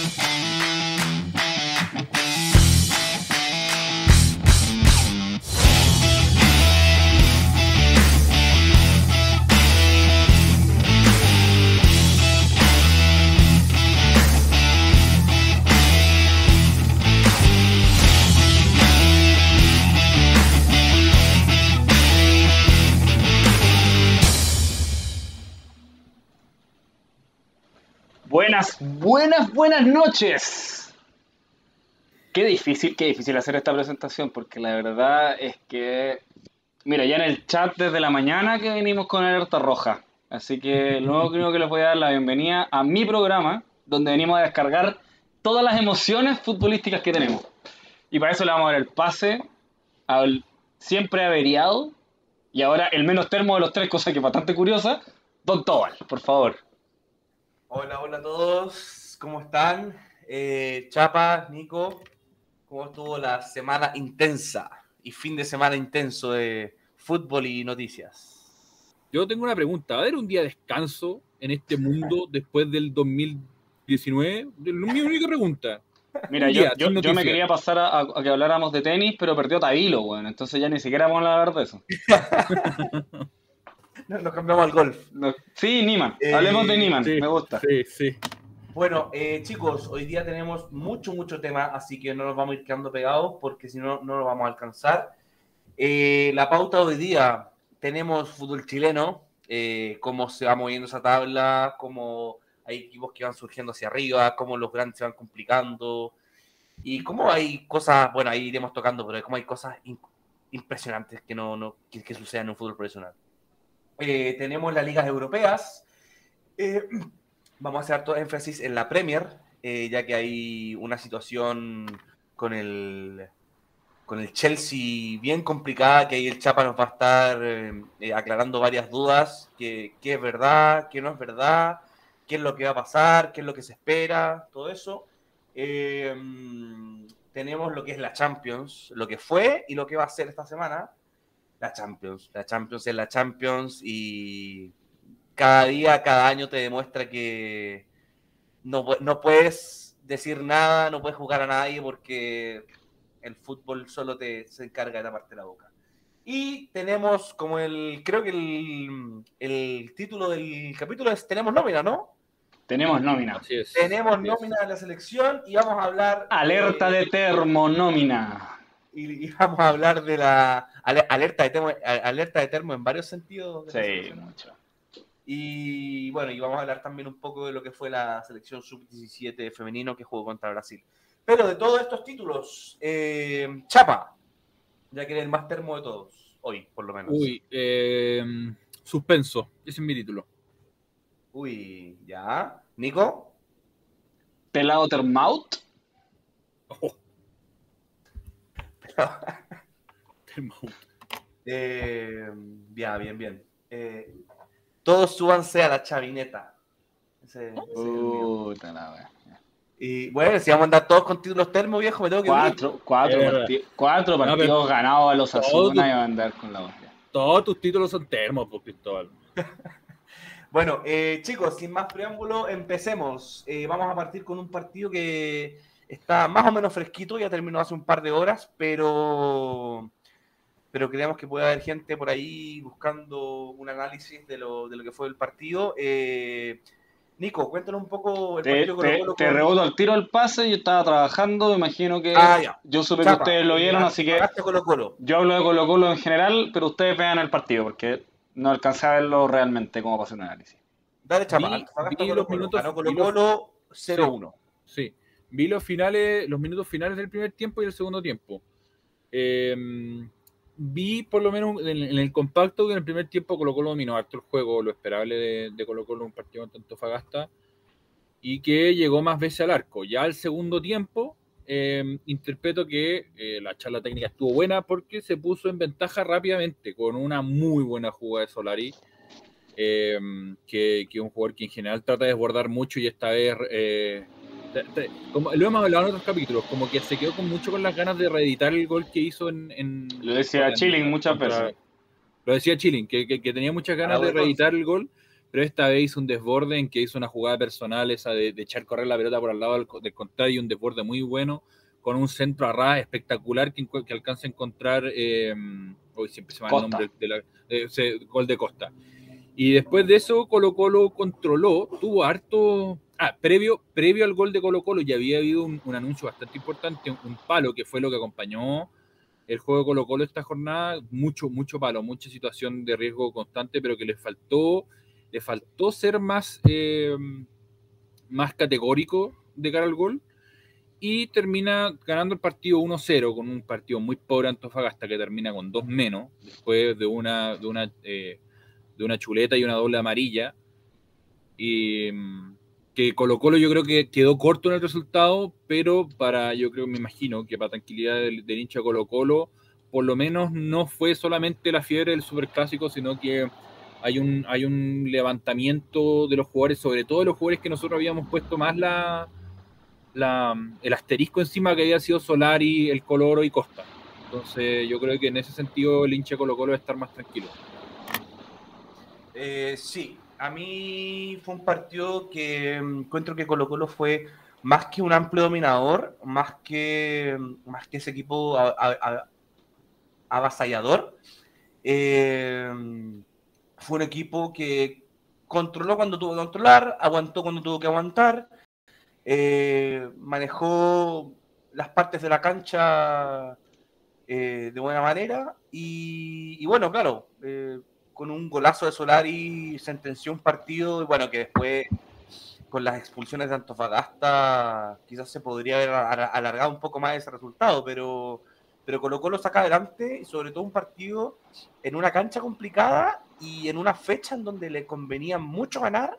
Buenas, buenas, noches. Qué difícil, qué difícil hacer esta presentación, porque la verdad es que, mira, ya en el chat desde la mañana que venimos con alerta roja. Así que luego creo que les voy a dar la bienvenida a mi programa, donde venimos a descargar todas las emociones futbolísticas que tenemos. Y para eso le vamos a dar el pase al siempre averiado y ahora el menos termo de los tres, cosa que es bastante curiosa, Don Tobal, por favor. Hola, hola a todos, ¿cómo están? Eh, Chapa, Nico, ¿cómo estuvo la semana intensa y fin de semana intenso de fútbol y noticias? Yo tengo una pregunta. ¿Va a haber un día de descanso en este mundo después del 2019? Es mi única pregunta. Mira, yo, yo- yo me quería pasar a, a que habláramos de tenis, pero perdió Tabilo, bueno, entonces ya ni siquiera vamos a hablar de eso. Nos nos cambiamos al golf. No- Sí, Niman, Eh, hablemos de Niman, Sí, me gusta. Sí, sí. Bueno, eh, chicos, hoy día tenemos mucho, mucho tema, así que no nos vamos a ir quedando pegados porque si no, no lo vamos a alcanzar. Eh, la pauta hoy día, tenemos fútbol chileno, eh, cómo se va moviendo esa tabla, cómo hay equipos que van surgiendo hacia arriba, cómo los grandes se van complicando y cómo hay cosas, bueno, ahí iremos tocando, pero cómo hay cosas impresionantes que, no, que, que sucedan en un fútbol profesional. Eh, tenemos las ligas europeas. Vamos a hacer todo énfasis en la Premier, eh, ya que hay una situación con el, con el Chelsea bien complicada, que ahí el Chapa nos va a estar eh, eh, aclarando varias dudas, que, qué es verdad, qué no es verdad, qué es lo que va a pasar, qué es lo que se espera, todo eso. Eh, tenemos lo que es la Champions, lo que fue y lo que va a ser esta semana. La Champions, la Champions es la Champions y cada día, cada año te demuestra que no, no puedes decir nada, no puedes jugar a nadie porque el fútbol solo te se encarga de taparte la boca. Y tenemos como el, creo que el, el título del capítulo es Tenemos nómina, ¿no? Tenemos nómina. Así es. Tenemos Así es. nómina de la selección y vamos a hablar... Alerta de termo, nómina. y, y vamos a hablar de la ale- alerta de termo, alerta de termo en varios sentidos. de Sí, mucho. Y bueno, y vamos a hablar también un poco de lo que fue la selección sub-17 femenino que jugó contra Brasil. Pero de todos estos títulos, eh, Chapa, ya que eres el más termo de todos, hoy por lo menos. Uy, eh, suspenso. Ese es mi título. Uy, ya. Nico, Pelado Termaut. Termo- eh, bien, bien, bien. Eh, todos súbanse a la chavineta. Ese- ese es el mío. Puta la wea. Y bueno, si vamos a andar todos con títulos termo, viejo, me tengo que ir. Cuatro, cuatro, Es verdad. parti- cuatro No, partidos pero- ganados a los Asuna y a andar con la hostia. Todos tus títulos son termos, pues, Cristóbal. Bueno, eh, chicos, sin más preámbulo, empecemos. Eh, vamos a partir con un partido que está más o menos fresquito, ya terminó hace un par de horas, pero, pero creemos que puede haber gente por ahí buscando un análisis de lo, de lo que fue el partido. Eh, Nico, cuéntanos un poco el Te, partido te, Colo-Colo te con- reboto al tiro el pase, yo estaba trabajando, me imagino que Ah, ya. yo supe Chapa, que ustedes lo vieron, ya, así que pagaste Colo-Colo. yo hablo de Colo Colo en general, pero ustedes vean el partido, porque no alcancé a verlo realmente como para hacer un análisis. Dale, Chapa, Vi- vi los minutos- Ganó los- Colo-Colo 0-1. Sí. Vi los finales, los minutos finales del primer tiempo y del segundo tiempo. Eh, vi por lo menos en, el compacto que en el primer tiempo Colo Colo dominó harto el juego, lo esperable de, de Colo Colo un partido contra Antofagasta y que llegó más veces al arco. Ya al segundo tiempo eh, interpreto que eh, la charla técnica estuvo buena porque se puso en ventaja rápidamente con una muy buena jugada de Solari. eh, que, que un jugador que en general trata de desbordar mucho y esta vez eh, te- te- como lo hemos hablado en otros capítulos, como que se quedó con mucho con las ganas de reeditar el gol que hizo en. en- Lo decía en- Chilling muchas contra- veces. Lo decía Chilling, que, que- que tenía muchas ganas Ah, de reeditar el gol, pero esta vez hizo un desborde en que hizo una jugada personal, esa de, echar correr la pelota por al lado del, contrario, y un desborde muy bueno, con un centro a ras espectacular que, que alcanza a encontrar, eh, hoy siempre se me va el nombre, de la, ese gol de Costa. Y después de eso, Colo Colo controló, tuvo harto... Ah, previo, previo al gol de Colo Colo ya había habido un, anuncio bastante importante, un, palo que fue lo que acompañó el juego de Colo Colo esta jornada, mucho, mucho palo, mucha situación de riesgo constante, pero que le faltó, le faltó ser más, eh, más categórico de cara al gol y termina ganando el partido 1-0 con un partido muy pobre Antofagasta que termina con dos menos después de una, de una eh, de una chuleta y una doble amarilla. Y mm, que Colo Colo yo creo que quedó corto en el resultado, pero para, yo creo, me imagino que para tranquilidad del, hincha Colo Colo, por lo menos no fue solamente la fiebre del superclásico, sino que hay un, hay un levantamiento de los jugadores, sobre todo de los jugadores que nosotros habíamos puesto más la, la, el asterisco encima que había sido Solari, el Coloro y Costa. Entonces yo creo que en ese sentido el hincha Colo Colo va a estar más tranquilo. Eh, sí, a mí fue un partido que mm, encuentro que Colo Colo fue más que un amplio dominador, más que, mm, más que ese equipo avasallador. Eh, fue un equipo que controló cuando tuvo que controlar, aguantó cuando tuvo que aguantar, eh, manejó las partes de la cancha de buena manera y, bueno, claro, con un golazo de Solari sentenció un partido, y bueno, que después con las expulsiones de Antofagasta quizás se podría haber alargado un poco más ese resultado, pero, pero Colo Colo saca adelante sobre todo un partido en una cancha complicada y en una fecha en donde le convenía mucho ganar,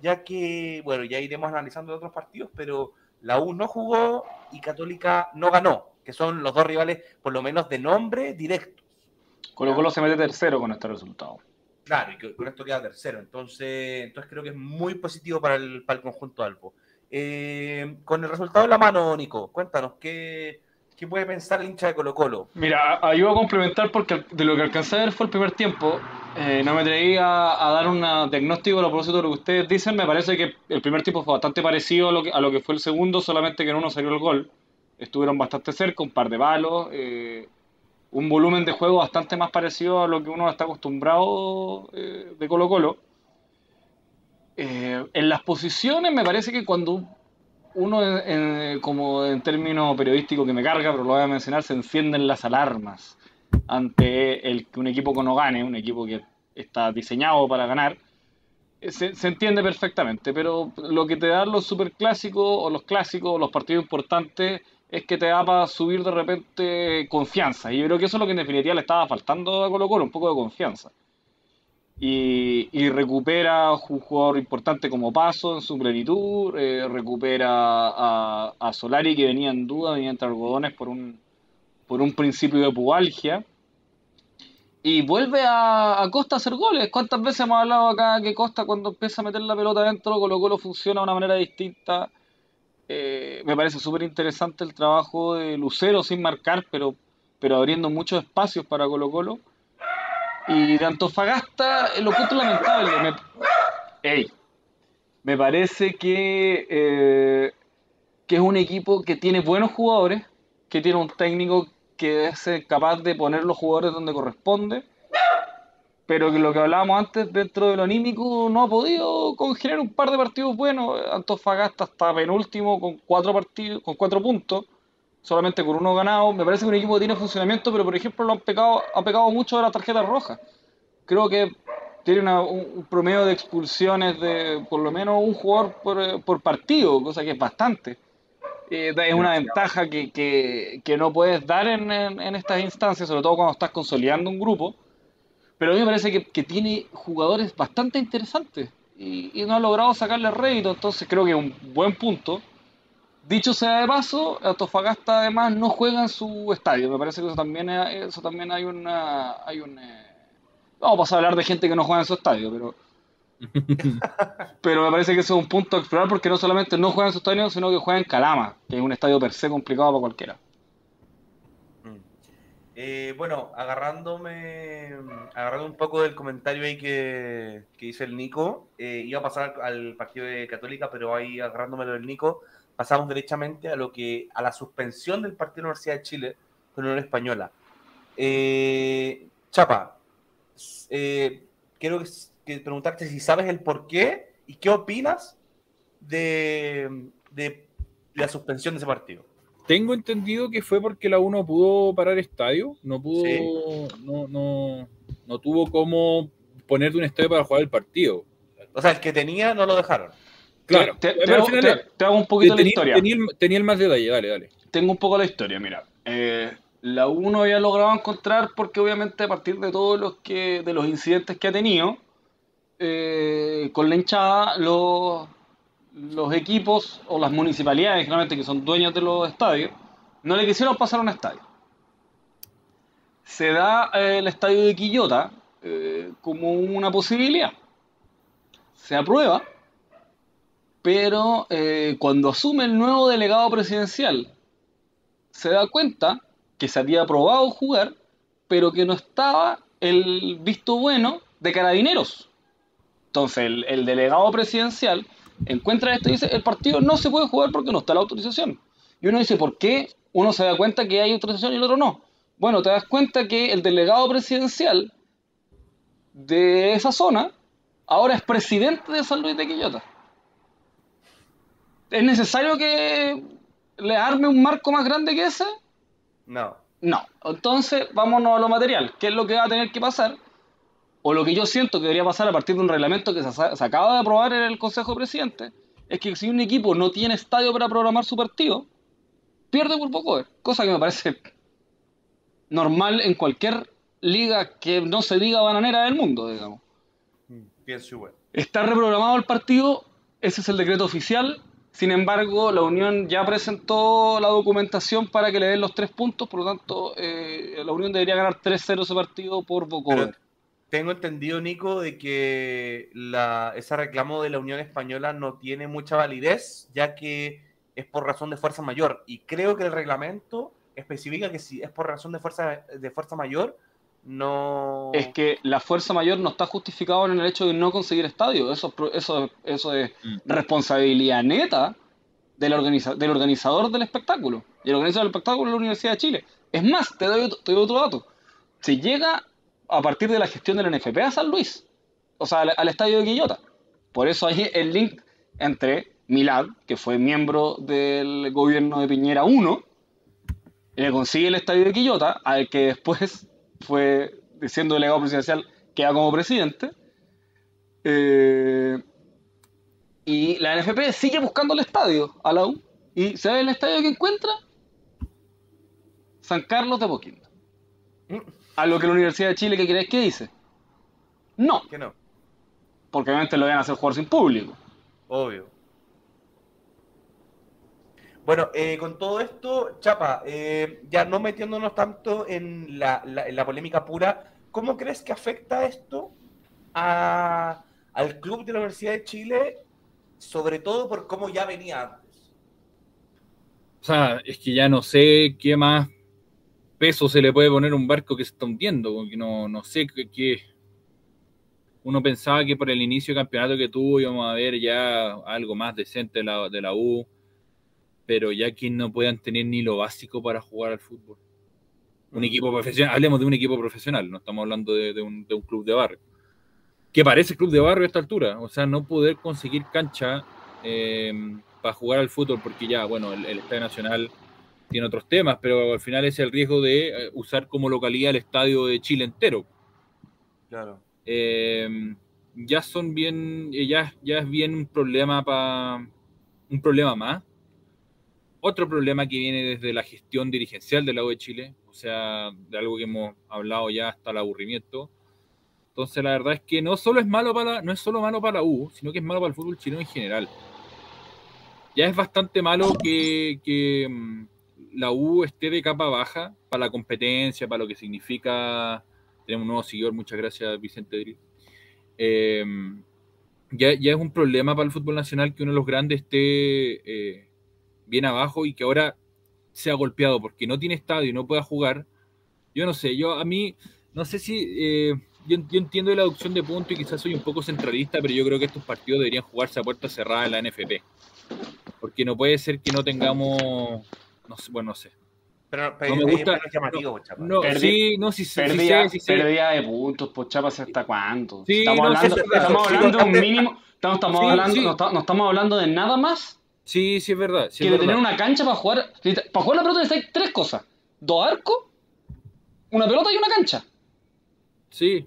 ya que, bueno, ya iremos analizando otros partidos, pero la U no jugó y Católica no ganó, que son los dos rivales por lo menos de nombre directo. Colo Colo se mete tercero con este resultado. Claro, y con esto queda tercero. Entonces, entonces creo que es muy positivo para el, para el conjunto Albo. Eh, con el resultado en la mano, Nico, cuéntanos, ¿qué, ¿qué, puede pensar el hincha de Colo Colo? Mira, ayudo a complementar porque de lo que alcancé a ver fue el primer tiempo. Eh, no me atreví a, dar un diagnóstico a propósito de lo que ustedes dicen. Me parece que el primer tiempo fue bastante parecido a lo que, a lo que fue el segundo, solamente que en uno salió el gol. Estuvieron bastante cerca, un par de palos. Eh, un volumen de juego bastante más parecido a lo que uno está acostumbrado eh, de Colo Colo. Eh, en las posiciones me parece que cuando uno, como en términos periodísticos que me carga, pero lo voy a mencionar, se encienden las alarmas ante el que un equipo que no gane, un equipo que está diseñado para ganar, eh, se, se, entiende perfectamente, pero lo que te dan los superclásicos o los clásicos o los partidos importantes es que te da para subir de repente confianza. Y yo creo que eso es lo que en definitiva le estaba faltando a Colo Colo, un poco de confianza. Y, recupera un jugador importante como Paso en su plenitud, eh, recupera a, Solari que venía en duda, venía entre algodones por un, por un principio de pubalgia. Y vuelve a, Costa a hacer goles. ¿Cuántas veces hemos hablado acá que Costa cuando empieza a meter la pelota adentro, Colo Colo funciona de una manera distinta? Eh, me parece súper interesante el trabajo de Lucero sin marcar, pero, pero abriendo muchos espacios para Colo Colo. Y de Antofagasta, lo punto lamentable. Me, me parece que, eh, que es un equipo que tiene buenos jugadores, que tiene un técnico que es capaz de poner los jugadores donde corresponde pero que lo que hablábamos antes dentro de lo anímico no ha podido congeniar un par de partidos buenos. Antofagasta está penúltimo con cuatro partidos, con cuatro puntos, solamente con uno ganado. Me parece que un equipo que tiene funcionamiento, pero por ejemplo lo han pecado, ha pecado mucho de la tarjeta roja. Creo que tiene un promedio de expulsiones de por lo menos un jugador por, partido, cosa que es bastante. Eh, es una ventaja que, que, no puedes dar en, en estas instancias, sobre todo cuando estás consolidando un grupo pero a mí me parece que, tiene jugadores bastante interesantes y, no ha logrado sacarle rédito, entonces creo que es un buen punto. Dicho sea de paso, Antofagasta además no juega en su estadio, me parece que eso también, eso también hay una... Hay un, eh, vamos a hablar de gente que no juega en su estadio, pero... pero me parece que eso es un punto a explorar porque no solamente no juega en su estadio, sino que juega en Calama, que es un estadio per se complicado para cualquiera. Eh, bueno, agarrándome, agarrando un poco del comentario ahí que, que hizo el Nico, eh, iba a pasar al partido de Católica, pero ahí agarrándome del Nico, pasamos derechamente a lo que a la suspensión del partido de la Universidad de Chile con la Unión Española. Eh, Chapa, quiero preguntarte si sabes el por qué y qué opinas de la suspensión de ese partido. Tengo entendido que fue porque la U no pudo parar estadio, no pudo, Sí. no, no, no tuvo cómo ponerte un estadio para jugar el partido. O sea, el que tenía no lo dejaron. Claro, Te, te hago, final te- te hago un poquito la tenía, historia. tenía el, tenía el más detalle, dale, dale. Tengo un poco la historia, mira. Eh, la U no había logrado encontrar porque obviamente a partir de todos los que de los incidentes que ha tenido eh, con la hinchada, los, los equipos o las municipalidades generalmente que son dueños de los estadios no le quisieron pasar un estadio. Se da eh, el estadio de Quillota eh, como una posibilidad. Se aprueba, pero eh, cuando asume el nuevo delegado presidencial se da cuenta que se había aprobado jugar, pero que no estaba el visto bueno de carabineros. Entonces el delegado presidencial encuentra esto y dice, el partido no se puede jugar porque no está la autorización. Y uno dice, ¿por qué? Uno se da cuenta que hay autorización y el otro no. Bueno, te das cuenta que el delegado presidencial de esa zona ahora es presidente de San Luis de Quillota. ¿Es necesario que le arme un marco más grande que ese? No. No. Entonces, vámonos a lo material. ¿Qué es lo que va a tener que pasar? O lo que yo siento que debería pasar a partir de un reglamento que se, acaba de aprobar en el Consejo de Presidentes, es que si un equipo no tiene estadio para programar su partido, pierde por poco, cosa que me parece normal en cualquier liga que no se diga bananera del mundo, digamos. Pienso igual. Está reprogramado el partido, ese es el decreto oficial. Sin embargo, la Unión ya presentó la documentación para que le den los tres puntos, por lo tanto, eh, la Unión debería ganar 3-0 ese partido por Bocover. Tengo entendido, Nico, de que la, ese reclamo de la Unión Española no tiene mucha validez, ya que es por razón de fuerza mayor. Y creo que el reglamento especifica que si es por razón de fuerza, de fuerza mayor, no... Es que la fuerza mayor no está justificada en el hecho de no conseguir estadio. Eso, es pro- eso, eso es Mm. responsabilidad neta del, organiza- del organizador del espectáculo. Y el organizador del espectáculo es la Universidad de Chile. Es más, te doy, otro- te doy otro dato. Se llega a partir de la gestión del NFP a San Luis, o sea, al, estadio de Quillota. Por eso hay el link entre Milad, que fue miembro del gobierno de Piñera 1, le consigue el estadio de Quillota, al que después fue, siendo delegado presidencial, queda como presidente. Eh, y la NFP sigue buscando el estadio a la U. ¿Y sabe el estadio que encuentra? San Carlos de Poquinto. A lo que la Universidad de Chile, ¿qué crees que dice? No, Que no, porque obviamente lo van a hacer jugar sin público. obvio. Bueno, eh, con todo esto, Chapa, eh, ya no metiéndonos tanto en la, la- en la polémica pura, ¿cómo crees que afecta esto a- al club de la Universidad de Chile, sobre todo por cómo ya venía antes? O sea, es que ya no sé qué más peso se le puede poner a un barco que se está hundiendo, porque no, no sé qué, Uno pensaba que por el inicio de campeonato que tuvo íbamos a ver ya algo más decente de la, de la U, pero ya que no puedan tener ni lo básico para jugar al fútbol. Un equipo profesional, hablemos de un equipo profesional, no estamos hablando de, de un, de un club de barrio. Que parece club de barrio a esta altura, o sea, no poder conseguir cancha eh, para jugar al fútbol, porque ya, bueno, el, el Estadio Nacional tiene otros temas, pero al final es el riesgo de eh, usar como localidad el estadio de Chile entero. Claro. Eh, ya son bien, eh, ya, ya es bien un problema para un problema más. Otro problema que viene desde la gestión dirigencial de la U de Chile, o sea, de algo que hemos hablado ya hasta el aburrimiento. Entonces, la verdad es que no solo es malo para no es solo malo para la U, sino que es malo para el fútbol chileno en general. Ya es bastante malo que, que, mm, la U esté de capa baja para la competencia, para lo que significa. Tenemos un nuevo seguidor, muchas gracias, Vicente Drill. Eh, ya, ya es un problema para el fútbol nacional que uno de los grandes esté eh, bien abajo y que ahora sea golpeado porque no tiene estadio y no pueda jugar. yo no sé, yo a mí, no sé si, eh, yo, yo entiendo la adopción de puntos y quizás soy un poco centralista, pero yo creo que estos partidos deberían jugarse a puerta cerrada en la NFP. Porque no puede ser que no tengamos, no sé, bueno, no sé. Pero, pero No me es gusta- llamativo. No, Perdí- sí, no, sí, sí, sí Pérdida, sé, sí sé. pérdida de puntos, pues chapas, ¿hasta cuánto? Sí, estamos no, hablando, es estamos Sí, hablando de un mínimo, estamos, estamos Sí, hablando, sí. No, está- no estamos hablando de nada más Sí, sí es verdad. Sí que es de verdad. tener una cancha para jugar. Para jugar la pelota necesitas tres cosas: dos arcos, una pelota y una cancha. Sí.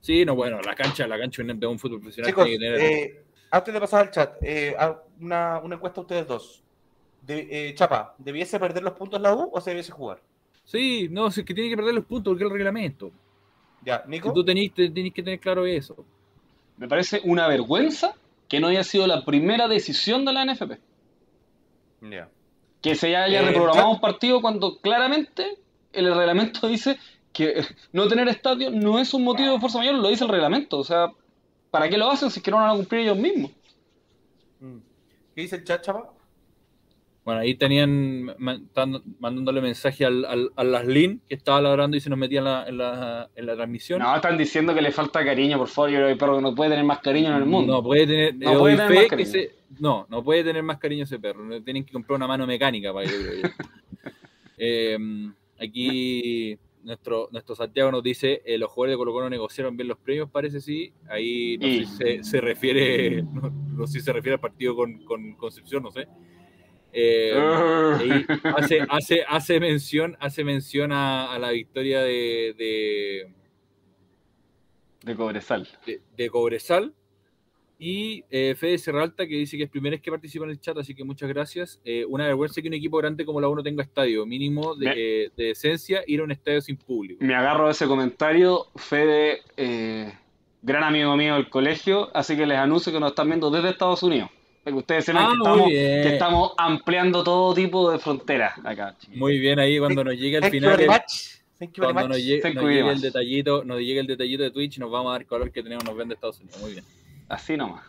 Sí, no, bueno, la cancha, la cancha de un fútbol profesional Chicos, tiene que tener. eh, antes de pasar al chat, eh, una, una encuesta a ustedes dos. De- eh, Chapa, ¿debiese perder los puntos la U o se debiese jugar? Sí, no, es que tiene que perder los puntos porque es el reglamento. Ya, Si Nico. tú tenés, te- tenés que tener claro eso. Me parece una vergüenza que no haya sido la primera decisión de la NFP. Ya. Que se haya Eh, reprogramado ya- un partido cuando claramente el reglamento dice que no tener estadio no es un motivo de fuerza mayor, lo dice el reglamento. O sea, ¿para qué lo hacen si es que no van a cumplir ellos mismos? Mm. ¿Qué dice el chat, Chapa? Bueno, ahí tenían mandándole mensaje al, al, al Laslin que estaba ladrando y se nos metía en la, en la, en la transmisión. No, están diciendo que le falta cariño, por favor. Yo creo que el perro que no puede tener más cariño en el mundo. No puede tener, No puede tener más que cariño. se- no, no puede tener más cariño ese perro. Tienen que comprar una mano mecánica para yo. Eh, aquí nuestro, nuestro Santiago nos dice, eh, los jugadores de Colo Colo negociaron bien los premios, parece sí. Ahí no sé si se, se refiere, no, no sé si se refiere al partido con, con Concepción, no sé. Eh, ahí hace, hace, hace mención, hace mención a, a la victoria de, de, De Cobresal. de, de Cobresal. Y eh, Fede Serralta, que dice que es primera vez que participa en el chat, así que muchas gracias. Eh, una vergüenza que un equipo grande como la 1 tenga estadio, mínimo de, Me- eh, de decencia, ir a un estadio sin público. Me agarro de ese comentario. Fede, eh, gran amigo mío del colegio, así que les anuncio que nos están viendo desde Estados Unidos. Para que ustedes sepan Ah, que, estamos, bien. que estamos ampliando todo tipo de fronteras acá. chiquillos. Muy bien ahí cuando nos llegue al Thank you final. very el- very Cuando nos llegue, nos el detallito, nos llegue el detallito de Twitch, nos vamos a dar color que tenemos, nos ven de Estados Unidos. Muy bien. Así nomás.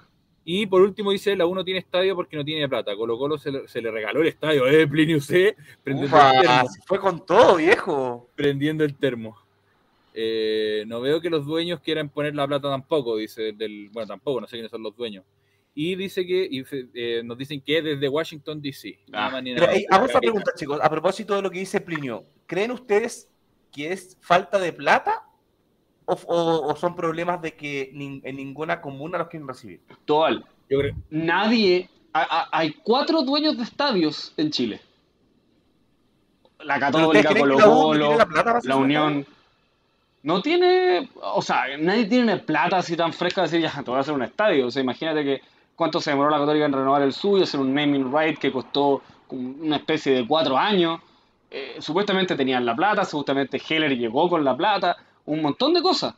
Y por último dice, la 1 tiene estadio porque no tiene plata. Colo Colo se le, se le regaló el estadio, eh, Plinio C, prendiendo el termo. se fue con todo, viejo. prendiendo el termo. Eh, no veo que los dueños quieran poner la plata tampoco, dice del, bueno, tampoco, no sé quiénes son los dueños. Y dice que, y, eh, nos dicen que es desde Washington DC. Ah. hago esta pregunta, chicos, a propósito de lo que dice Plinio. ¿Creen ustedes que es falta de plata o, o- o son problemas de que nin- en ninguna comuna los quieren recibir? Total. Yo creo- Nadie. a- a- hay cuatro dueños de estadios en Chile: la ¿Pero Católica, Colo Colo, tiene la plata la Unión. No tiene. O sea, nadie tiene plata así tan fresca de decir, ya, te voy a hacer un estadio. O sea, imagínate que cuánto se demoró la Católica en renovar el suyo, hacer un naming right que costó una especie de cuatro años. Eh, supuestamente tenían la plata, supuestamente Heller llegó con la plata, un montón de cosas.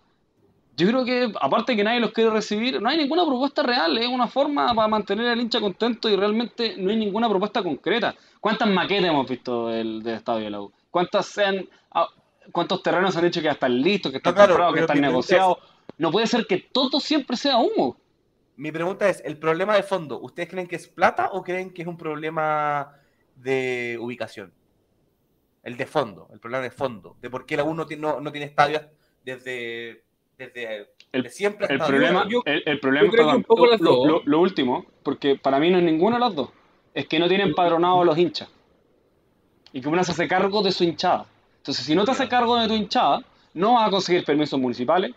Yo creo que, aparte de que nadie los quiere recibir, no hay ninguna propuesta real, es una forma para mantener al hincha contento y realmente no hay ninguna propuesta concreta. ¿Cuántas maquetas hemos visto del, del estadio de la U? ¿Cuántas se han, ah, ¿Cuántos terrenos han dicho que ya están listos, que están No, claro, comprados, que están negociados? No puede ser que todo siempre sea humo. Mi pregunta es, el problema de fondo, ¿ustedes creen que es plata o creen que es un problema de ubicación? El de fondo, el problema de fondo, de por qué la U no tiene, no, no tiene estadios desde, desde El- de siempre El hasta problema, yo- el, el problema perdón, un poco lo, las lo- dos. lo- lo último, porque para mí no es ninguna de las dos, es que no tienen empadronados a los hinchas. Y que uno se hace cargo de su hinchada. Entonces, si no te haces cargo de tu hinchada, no vas a conseguir permisos municipales,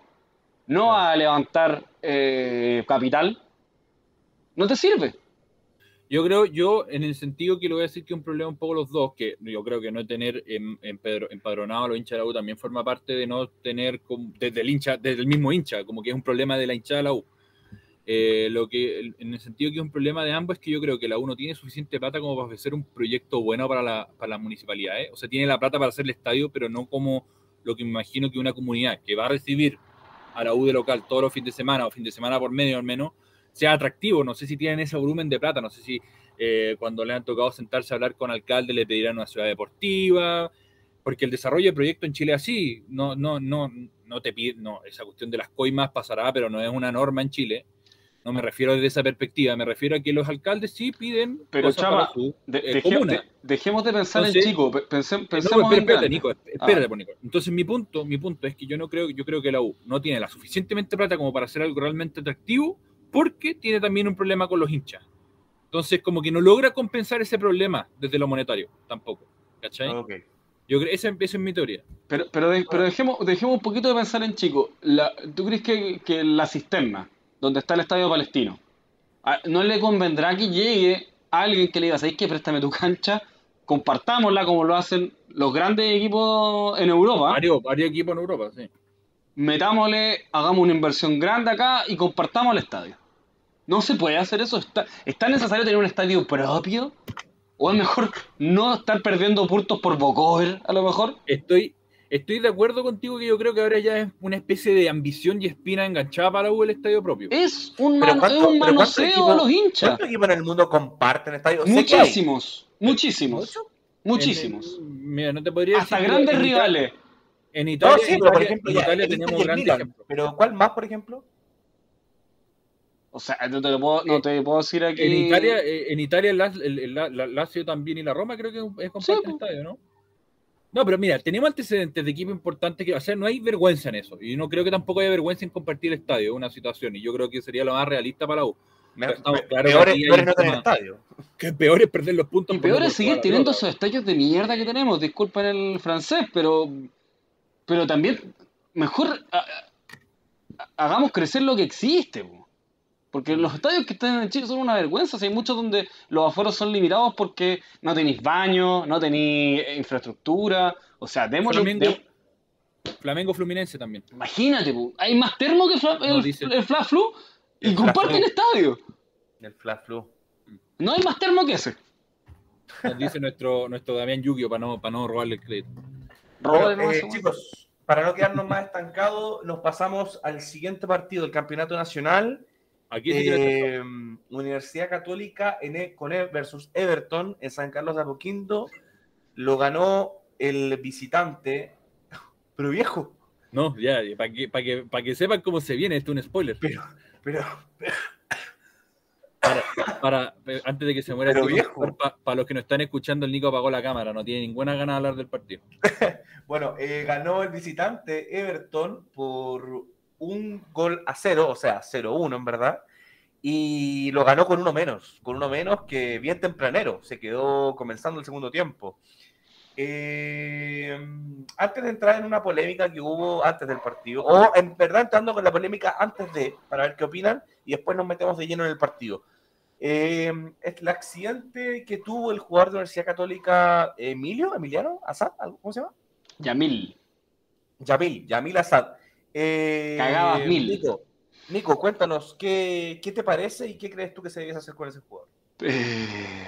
no a levantar eh, capital, no te sirve. Yo creo, yo en el sentido que lo voy a decir que es un problema un poco los dos, que yo creo que no tener em- empedro- empadronado a los hinchas de la U también forma parte de no tener desde el hincha, desde el mismo hincha, como que es un problema de la hinchada de la U. Eh, lo que en el sentido que es un problema de ambos es que yo creo que la U no tiene suficiente plata como para ofrecer un proyecto bueno para la, para las municipalidades. O sea, tiene la plata para hacer el estadio, pero no como lo que me imagino que una comunidad que va a recibir a la U de local todos los fines de semana o fin de semana por medio al menos, sea atractivo. No sé si tienen ese volumen de plata, no sé si eh, cuando le han tocado sentarse a hablar con alcalde le pedirán una ciudad deportiva, porque el desarrollo de proyecto en Chile así, no, no, no, no te pide, no, esa cuestión de las coimas pasará, pero no es una norma en Chile. No me refiero desde esa perspectiva, me refiero a que los alcaldes sí piden Pero, cosas Chava, para su De- eh, deje- comuna. de- dejemos de pensar Entonces- en chico, No, pensemos espera- en espérate. Nico, Ah. espérate, Nico. Entonces mi punto, mi punto es que yo no creo, yo creo que la U no tiene la suficientemente plata como para hacer algo realmente atractivo, porque tiene también un problema con los hinchas. Entonces, como que no logra compensar ese problema desde lo monetario, tampoco. ¿Cachai? Ok. Yo creo, esa, esa es mi teoría. Pero, pero, de- pero dejemos, dejemos un poquito de pensar en chico. La- ¿Tú crees que, que la cisterna, donde está el estadio palestino, a- no le convendrá que llegue alguien que le diga, ¿sabes qué? Préstame tu cancha, compartámosla como lo hacen los grandes equipos en Europa, Varios, varios equipos en Europa, sí. metámosle, hagamos una inversión grande acá y compartamos el estadio. No se puede hacer eso. ¿Está, ¿está necesario tener un estadio propio? ¿O es mejor no estar perdiendo puntos por Bocover, a lo mejor? Estoy, estoy de acuerdo contigo que yo creo que ahora ya es una especie de ambición y espina enganchada para el estadio propio. Es un, man- ¿cuánto- es un pero cuántos manoseo equipos- a los hinchas. ¿Cuántos equipos en el mundo comparten estadio? Sé que hay. Muchísimos, muchísimos, muchísimos. En- mira, no te podría Hasta decir, grandes en rivales. En No, Italia, sí, pero por ejemplo, en ya, Italia tenemos grandes ejemplos. Pero ¿cuál más, por ejemplo? O sea, no te lo puedo, no te puedo decir aquí. En Italia, eh, en Italia el, Lazio también y la Roma creo que es comparten Sí, estadio, ¿no? No, pero mira, tenemos antecedentes de equipos importantes que, o sea, no hay vergüenza en eso. Y no creo que tampoco haya vergüenza en compartir estadio, una situación. Y yo creo que sería lo más realista para la U. Me- estamos claros que peor, es- peor es no tener estadio. Que peor es perder los puntos. Y peor es seguir teniendo esos estadios de mierda que tenemos. Disculpen el francés, pero. Pero también. Mejor. a- a- hagamos crecer lo que existe. po. Porque los estadios que están en Chile son una vergüenza. Hay muchos donde los aforos son limitados porque no tenéis baño, no tenéis eh, infraestructura. O sea, démosle. Flamengo, dem- Flamengo Fluminense también. Imagínate, po, hay más termo que Fla- No, el, dice- el Fla Flu y El Fla comparten Flu. estadio. El Fla Flu. No hay más termo que ese. Nos dice nuestro, nuestro Damián Yugio para no, para no robarle el crédito. Eh, chicos, para no quedarnos más estancados, nos pasamos al siguiente partido del Campeonato Nacional. Aquí sí Eh, Universidad Católica en E- con versus Everton en San Carlos de Apoquindo. Lo ganó el visitante, pero viejo, No, ya, para que, para que, que sepan cómo se viene, esto es un spoiler. pero, pero, Para, para- antes de que se muera para, para los que nos están escuchando, el Nico apagó la cámara, no tiene ninguna gana de hablar del partido. bueno, eh, ganó el visitante Everton por un gol a cero, o sea, 0-1 en verdad. Y lo ganó con uno menos, con uno menos que bien tempranero, se quedó comenzando el segundo tiempo. Eh, antes de entrar en una polémica que hubo antes del partido, o en verdad entrando con la polémica antes de, para ver qué opinan, y después nos metemos de lleno en el partido. Eh, el accidente que tuvo el jugador de Universidad Católica, Emilio, Emiliano, ¿algo- ¿cómo se llama? Yamil. Yamil, Yamil Assad. Eh, Cagabas mil. Nico, Nico, cuéntanos, ¿qué, ¿qué te parece y qué crees tú que se debiese hacer con ese jugador? Eh,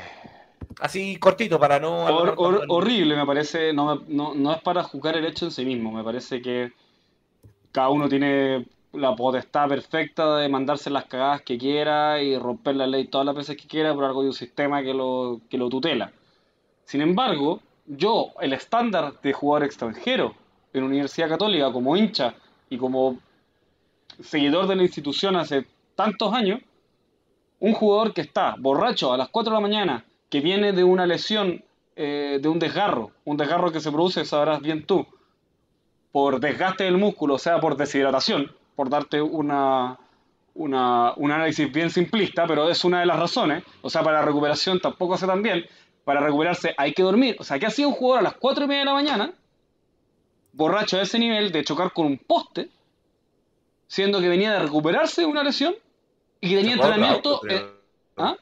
Así cortito, para no... hor- hor- horrible, me parece. No, no, no es para juzgar el hecho en sí mismo. Me parece que cada uno tiene la potestad perfecta de mandarse las cagadas que quiera y romper la ley todas las veces que quiera por algo de un sistema que lo, que lo tutela. Sin embargo, yo, el estándar de jugador extranjero en Universidad Católica como hincha y como seguidor de la institución hace tantos años, un jugador que está borracho a las 4 de la mañana, que viene de una lesión, eh, de un desgarro, un desgarro que se produce, sabrás bien tú, por desgaste del músculo, o sea, por deshidratación, por darte una, una- un análisis bien simplista, pero es una de las razones, o sea, para la recuperación tampoco hace tan bien, para recuperarse hay que dormir, o sea, que ha sido un jugador a las 4 y media de la mañana, borracho a ese nivel de chocar con un poste, siendo que venía de recuperarse de una lesión y que tenía Chocó entrenamiento... auto, eh, ¿ah?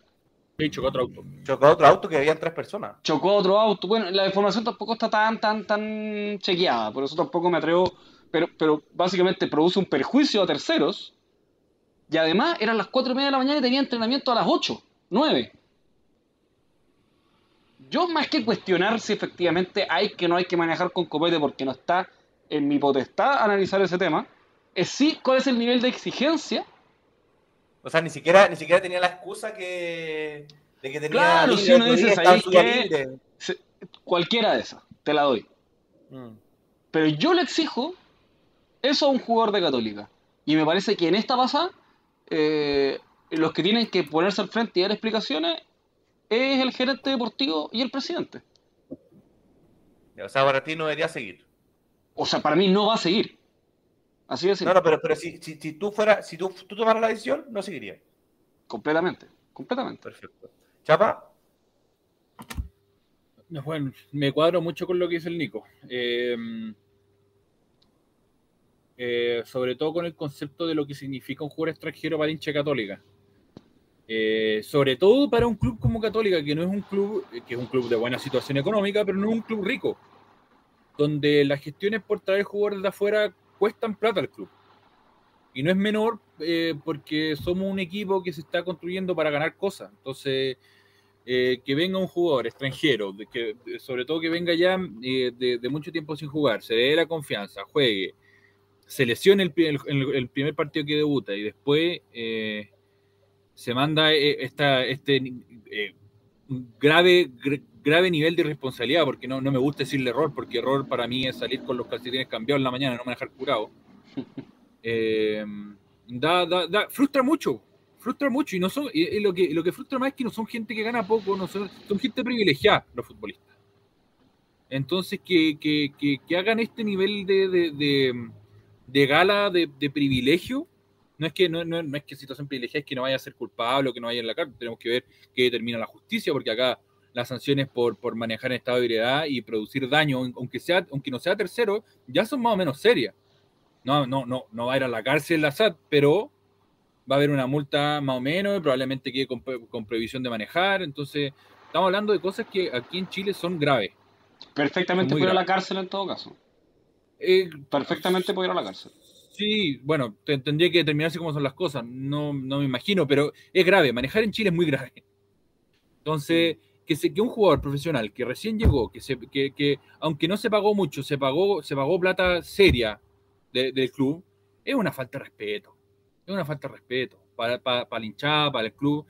Sí, chocó otro auto. Chocó otro auto que habían tres personas. chocó otro auto. Bueno, la información tampoco está tan, tan, tan chequeada, por eso tampoco me atrevo. Pero, pero básicamente produce un perjuicio a terceros. Y además eran las 4 y media de la mañana y tenía entrenamiento a las 8, 9. Yo más que cuestionar si efectivamente hay que no hay que manejar con copete porque no está en mi potestad analizar ese tema, es sí cuál es el nivel de exigencia O sea, ni siquiera, ni siquiera tenía la excusa que, de que tenía Claro, si uno dice, libre. Se- cualquiera de esas, te la doy. Mm. Pero yo le exijo eso a un jugador de Católica. Y me parece que en esta pasada, eh, los que tienen que ponerse al frente y dar explicaciones es el gerente deportivo y el presidente. O sea, para ti no debería seguir. O sea, para mí no va a seguir. Así es. No, no, pero, pero si, si, si, tú fuera, si tú, tú tomaras la decisión, no seguiría. Completamente, completamente. Perfecto. Chapa. Bueno, me cuadro mucho con lo que dice el Nico. Eh, eh, sobre todo con el concepto de lo que significa un jugador extranjero para hincha católica. Eh, sobre todo para un club como Católica, que no es un club, que es un club de buena situación económica, pero no es un club rico, donde las gestiones por traer jugadores de afuera cuestan plata al club. Y no es menor eh, porque somos un equipo que se está construyendo para ganar cosas. Entonces, eh, que venga un jugador extranjero, de que, sobre todo que venga ya eh, de, de, mucho tiempo sin jugar, se dé la confianza, juegue, se lesione el, el, el primer partido que debuta y después eh, se manda esta, este grave, grave nivel de irresponsabilidad, porque no, no me gusta decirle error, porque error para mí es salir con los calcetines cambiados en la mañana, no me dejar curado. Eh, da, da, da, frustra mucho, frustra mucho y no son y, y lo que lo que frustra más es que no son gente que gana poco, no son, son gente privilegiada los futbolistas. Entonces que, que, que, que hagan este nivel de, de, de, de gala de, privilegio, no es que no, no, no, es que situación privilegiada es que no vaya a ser culpable o que no vaya en la cárcel, tenemos que ver qué determina la justicia, porque acá las sanciones por, por manejar en estado de ebriedad y producir daño, aunque sea aunque no sea tercero, ya son más o menos serias no, no, no, no va a ir a la cárcel la SAT, pero va a haber una multa más o menos, probablemente quede con, con prohibición de manejar. Entonces, estamos hablando de cosas que aquí en Chile son graves. Perfectamente puede ir a la cárcel en todo caso. Eh, Perfectamente puede ir a la cárcel. Sí, bueno, tendría que determinarse cómo son las cosas, no, no me imagino, pero es grave, manejar en Chile es muy grave. Entonces, que, se, que un jugador profesional que recién llegó, que, se, que, que aunque no se pagó mucho, se pagó, se pagó plata seria de, del club, es una falta de respeto. Es una falta de respeto para, para, para la hinchada, para el club.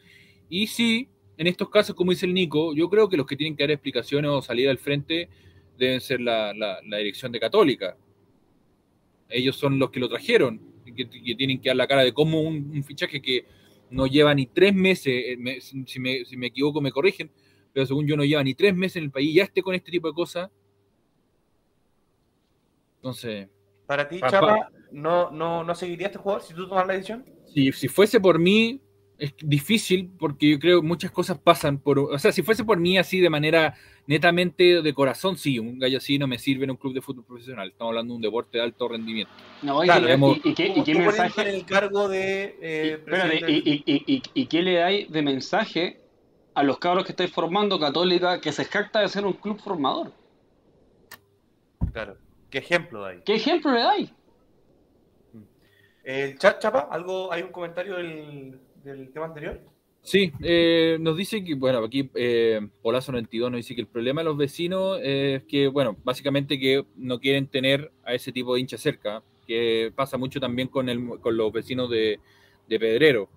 Y sí, en estos casos, como dice el Nico, yo creo que los que tienen que dar explicaciones o salir al frente deben ser la, la, la dirección de Católica. Ellos son los que lo trajeron, que, que, tienen que dar la cara de cómo un, un fichaje que no lleva ni tres meses, me, si, me, si, me, equivoco me corrigen, pero según yo no lleva ni tres meses en el país, ya esté con este tipo de cosas. Entonces, para ti, Chapa, ¿no, no, ¿no seguiría este jugador si tú tomas la decisión? Si, si fuese por mí, es difícil porque yo creo que muchas cosas pasan por. O sea, si fuese por mí así de manera netamente de corazón, sí, un gallo así no me sirve en un club de fútbol profesional. Estamos hablando de un deporte de alto rendimiento. No, claro, y, hemos, y, y, qué, y qué mensaje. En el cargo de. Eh, espérate, y, y, y, qué le dais de mensaje a los cabros que estáis formando Católica que se jacta de ser un club formador? Claro. ¿Qué ejemplo dais? ¿Qué ejemplo le dais? El eh, chat, Chapa, ¿algo, ¿hay un comentario del, tema anterior? Sí, eh, nos dice que, bueno, aquí eh, Polazo 92 nos dice que el problema de los vecinos es que, bueno, básicamente que no quieren tener a ese tipo de hinchas cerca, que pasa mucho también con, el, con los vecinos de, de Pedrero,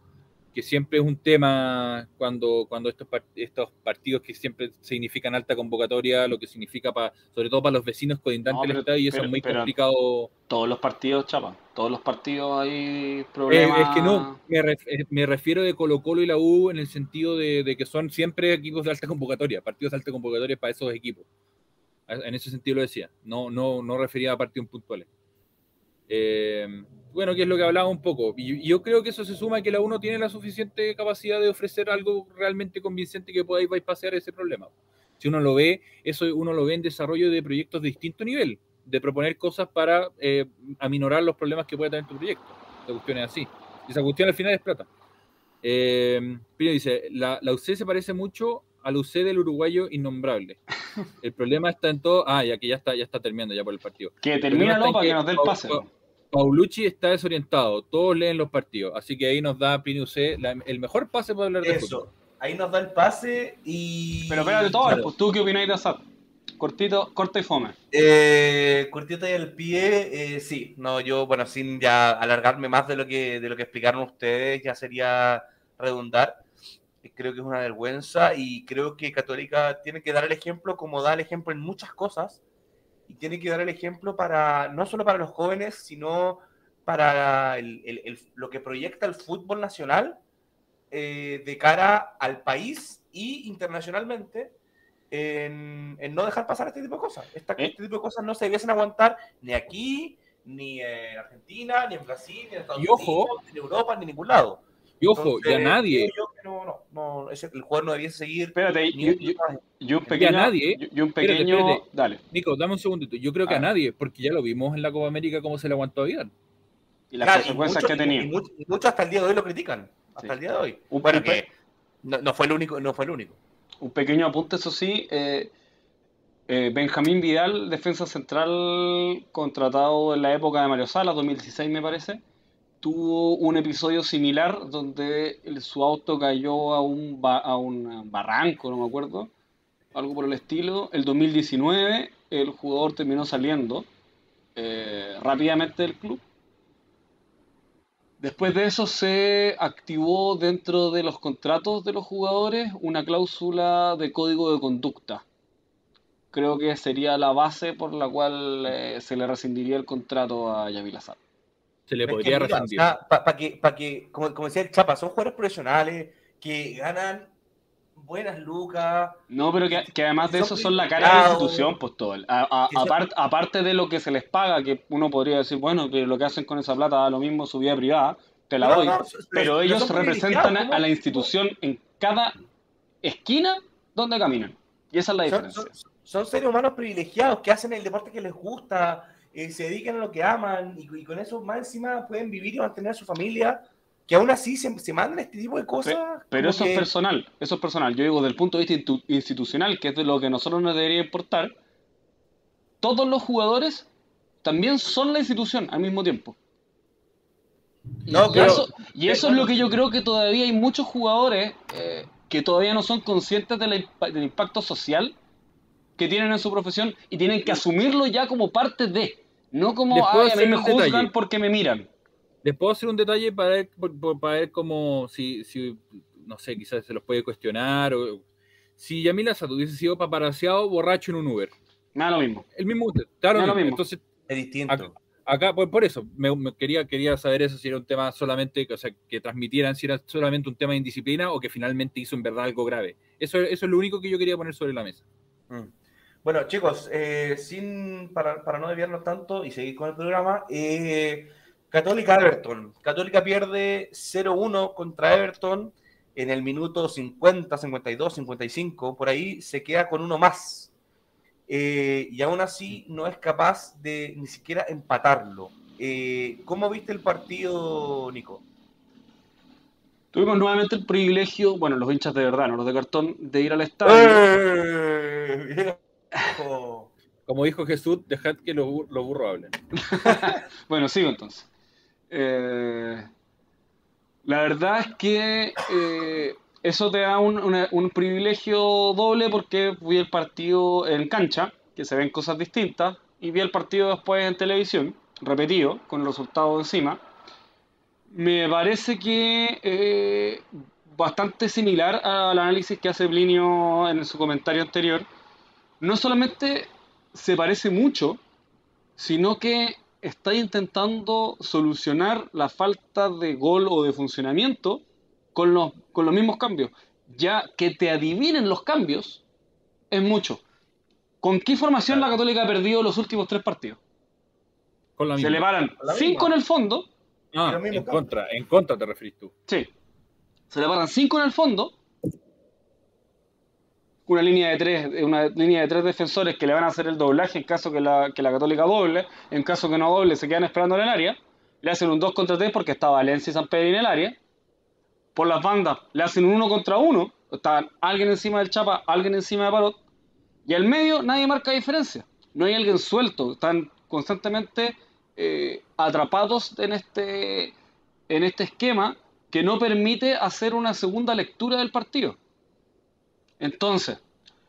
que siempre es un tema cuando, cuando estos, estos partidos que siempre significan alta convocatoria, lo que significa para, sobre todo para los vecinos colindantes no, del estadio, y eso pero, es muy complicado. Todos los partidos, chapa, todos los partidos hay problemas. Eh, es que no, me, ref, me, refiero de Colo Colo y la U en el sentido de, de, que son siempre equipos de alta convocatoria, partidos de alta convocatoria para esos equipos. En ese sentido lo decía, no, no, no refería a partidos puntuales. Eh, bueno, que es lo que hablaba un poco. Y yo creo que eso se suma a que la UNO tiene la suficiente capacidad de ofrecer algo realmente convincente que pueda bypassear ese problema. Si uno lo ve, eso uno lo ve en desarrollo de proyectos de distinto nivel, de proponer cosas para eh, aminorar los problemas que pueda tener tu proyecto. La cuestión es así. Y esa cuestión al final es plata. Eh, Pino dice, la, la UC se parece mucho al UC del uruguayo innombrable. El problema está en todo... Ah, ya que ya está, ya está terminando ya por el partido. Que termina para que, que nos dé el pase. Paulucci está desorientado, todos leen los partidos, así que ahí nos da Pini UC la, el mejor pase para hablar de Eso, fútbol. ahí nos da el pase y... Pero espérate todo, claro. pues tú qué opináis de Assad? Cortito, corta y fome. Eh, cortito y al pie, eh, sí. No, yo, bueno, sin ya alargarme más de lo que, de lo que explicaron ustedes, ya sería redundar. Creo que es una vergüenza y creo que Católica tiene que dar el ejemplo como da el ejemplo en muchas cosas y tiene que dar el ejemplo para no solo para los jóvenes, sino para el, el, el, lo que proyecta el fútbol nacional eh, de cara al país y internacionalmente en, en no dejar pasar este tipo de cosas. Esta- ¿Eh? Este tipo de cosas no se debiesen aguantar ni aquí, ni en Argentina, ni en Brasil, ni en Estados Y ojo. Unidos, ni en Europa, ni en ningún lado. Y ojo, y a Entonces, nadie, creo yo que no, no, no, ese- el jugador no debiese seguir. Espérate, ni y, un y- y pequeño. nadie. y- y un pequeño. espérate. Dale. Nico, dame un segundito. Yo creo que a Ah. nadie, porque ya lo vimos en la Copa América cómo se le aguantó a Vidal. Y las Claro, y consecuencias muchos- que ha y- tenido. Y, muchos- y muchos hasta el día de hoy lo critican. Hasta Sí. el día de hoy. Un bueno, que no, no fue el único, no fue el único. Un pequeño apunte, eso sí. eh, eh, Benjamín Vidal, defensa central contratado en la época de Mario Sala, 2016 me parece, tuvo un episodio similar donde su auto cayó a un, ba- a un barranco, no me acuerdo, algo por el estilo. El 2019 el jugador terminó saliendo eh, rápidamente del club. Después de eso se activó dentro de los contratos de los jugadores una cláusula de código de conducta. Creo que sería la base por la cual eh, se le rescindiría el contrato a Yamil Azar. Se le podría mira, rescindir. o sea, pa- pa que, pa que como, como decía el Chapa, son jugadores profesionales que ganan buenas lucas. No, pero que, que además de eso son la cara de la institución, pues todo. A- apart- aparte de lo que se les paga, que uno podría decir, bueno, pero lo que hacen con esa plata da lo mismo su vida privada, te la No, doy. no, pero ellos representan a, la institución en cada esquina donde caminan. Y esa es la Son, diferencia. son- son seres humanos privilegiados que hacen el deporte que les gusta, eh, se dedican a lo que aman y, y con eso más encima pueden vivir y mantener a su familia, que aún así se, se mandan este tipo de cosas. Pero eso es personal, eso es personal. Yo digo, desde el punto de vista institu- institucional, que es de lo que a nosotros nos debería importar, todos los jugadores también son la institución al mismo tiempo. No, y pero- eso, y eso es lo que yo creo que todavía hay muchos jugadores eh, que todavía no son conscientes de la impa- del impacto social que tienen en su profesión y tienen que asumirlo ya como parte de, no como, "Ay, a mí me juzgan detalle. porque me miran. Les puedo hacer un detalle para ver, para ver cómo, si, si, no sé, quizás se los puede cuestionar. O, si Yamil Asad hubiese sido paparaseado borracho en un Uber. Me da lo mismo. El mismo, claro, lo mismo. Entonces, Es distinto. Acá- acá, por, por eso, me, me quería, quería saber eso, si era un tema solamente, o sea, que transmitieran si era solamente un tema de indisciplina o que finalmente hizo en verdad algo grave. Eso, eso es lo único que yo quería poner sobre la mesa. Mm. Bueno, chicos, eh, sin para, para no desviarnos tanto y seguir con el programa, eh, Católica Everton. Católica pierde 0-1 contra Everton en el minuto 50, 52, 55, por ahí se queda con uno más. Eh, y aún así no es capaz de ni siquiera empatarlo. ¿Cómo viste el partido, Nico? Tuvimos nuevamente el privilegio, bueno, los hinchas de verdad, no los de cartón, de ir al estadio. ¡Eh! Como dijo Jesús, dejad que los bur- los burros hablen. Bueno, sigo entonces. Eh, la verdad es que eh, eso te da un, una- un privilegio doble porque vi el partido en cancha, que se ven cosas distintas, y vi el partido después en televisión, repetido, con el resultado encima. Me parece que eh, bastante similar al análisis que hace Plinio en su comentario anterior. No solamente se parece mucho, sino que está intentando solucionar la falta de gol o de funcionamiento con los, con los mismos cambios. Ya que te adivinen los cambios es mucho. ¿Con qué formación la Católica ha perdido los últimos tres partidos? Con la Se le paran cinco en el fondo, Ah, en contra, en contra te referís tú. sí. Se le paran cinco en el fondo, una línea de tres, una línea de tres defensores que le van a hacer el doblaje en caso que la, que la Católica doble, en caso que no doble se quedan esperando en el área, le hacen un 2 contra 3 porque está Valencia y San Pedro en el área, por las bandas le hacen un 1 contra 1, está alguien encima del Chapa, alguien encima de Parot, y al medio nadie marca diferencia, no hay alguien suelto, están constantemente eh, atrapados en este, en este esquema que no permite hacer una segunda lectura del partido. Entonces,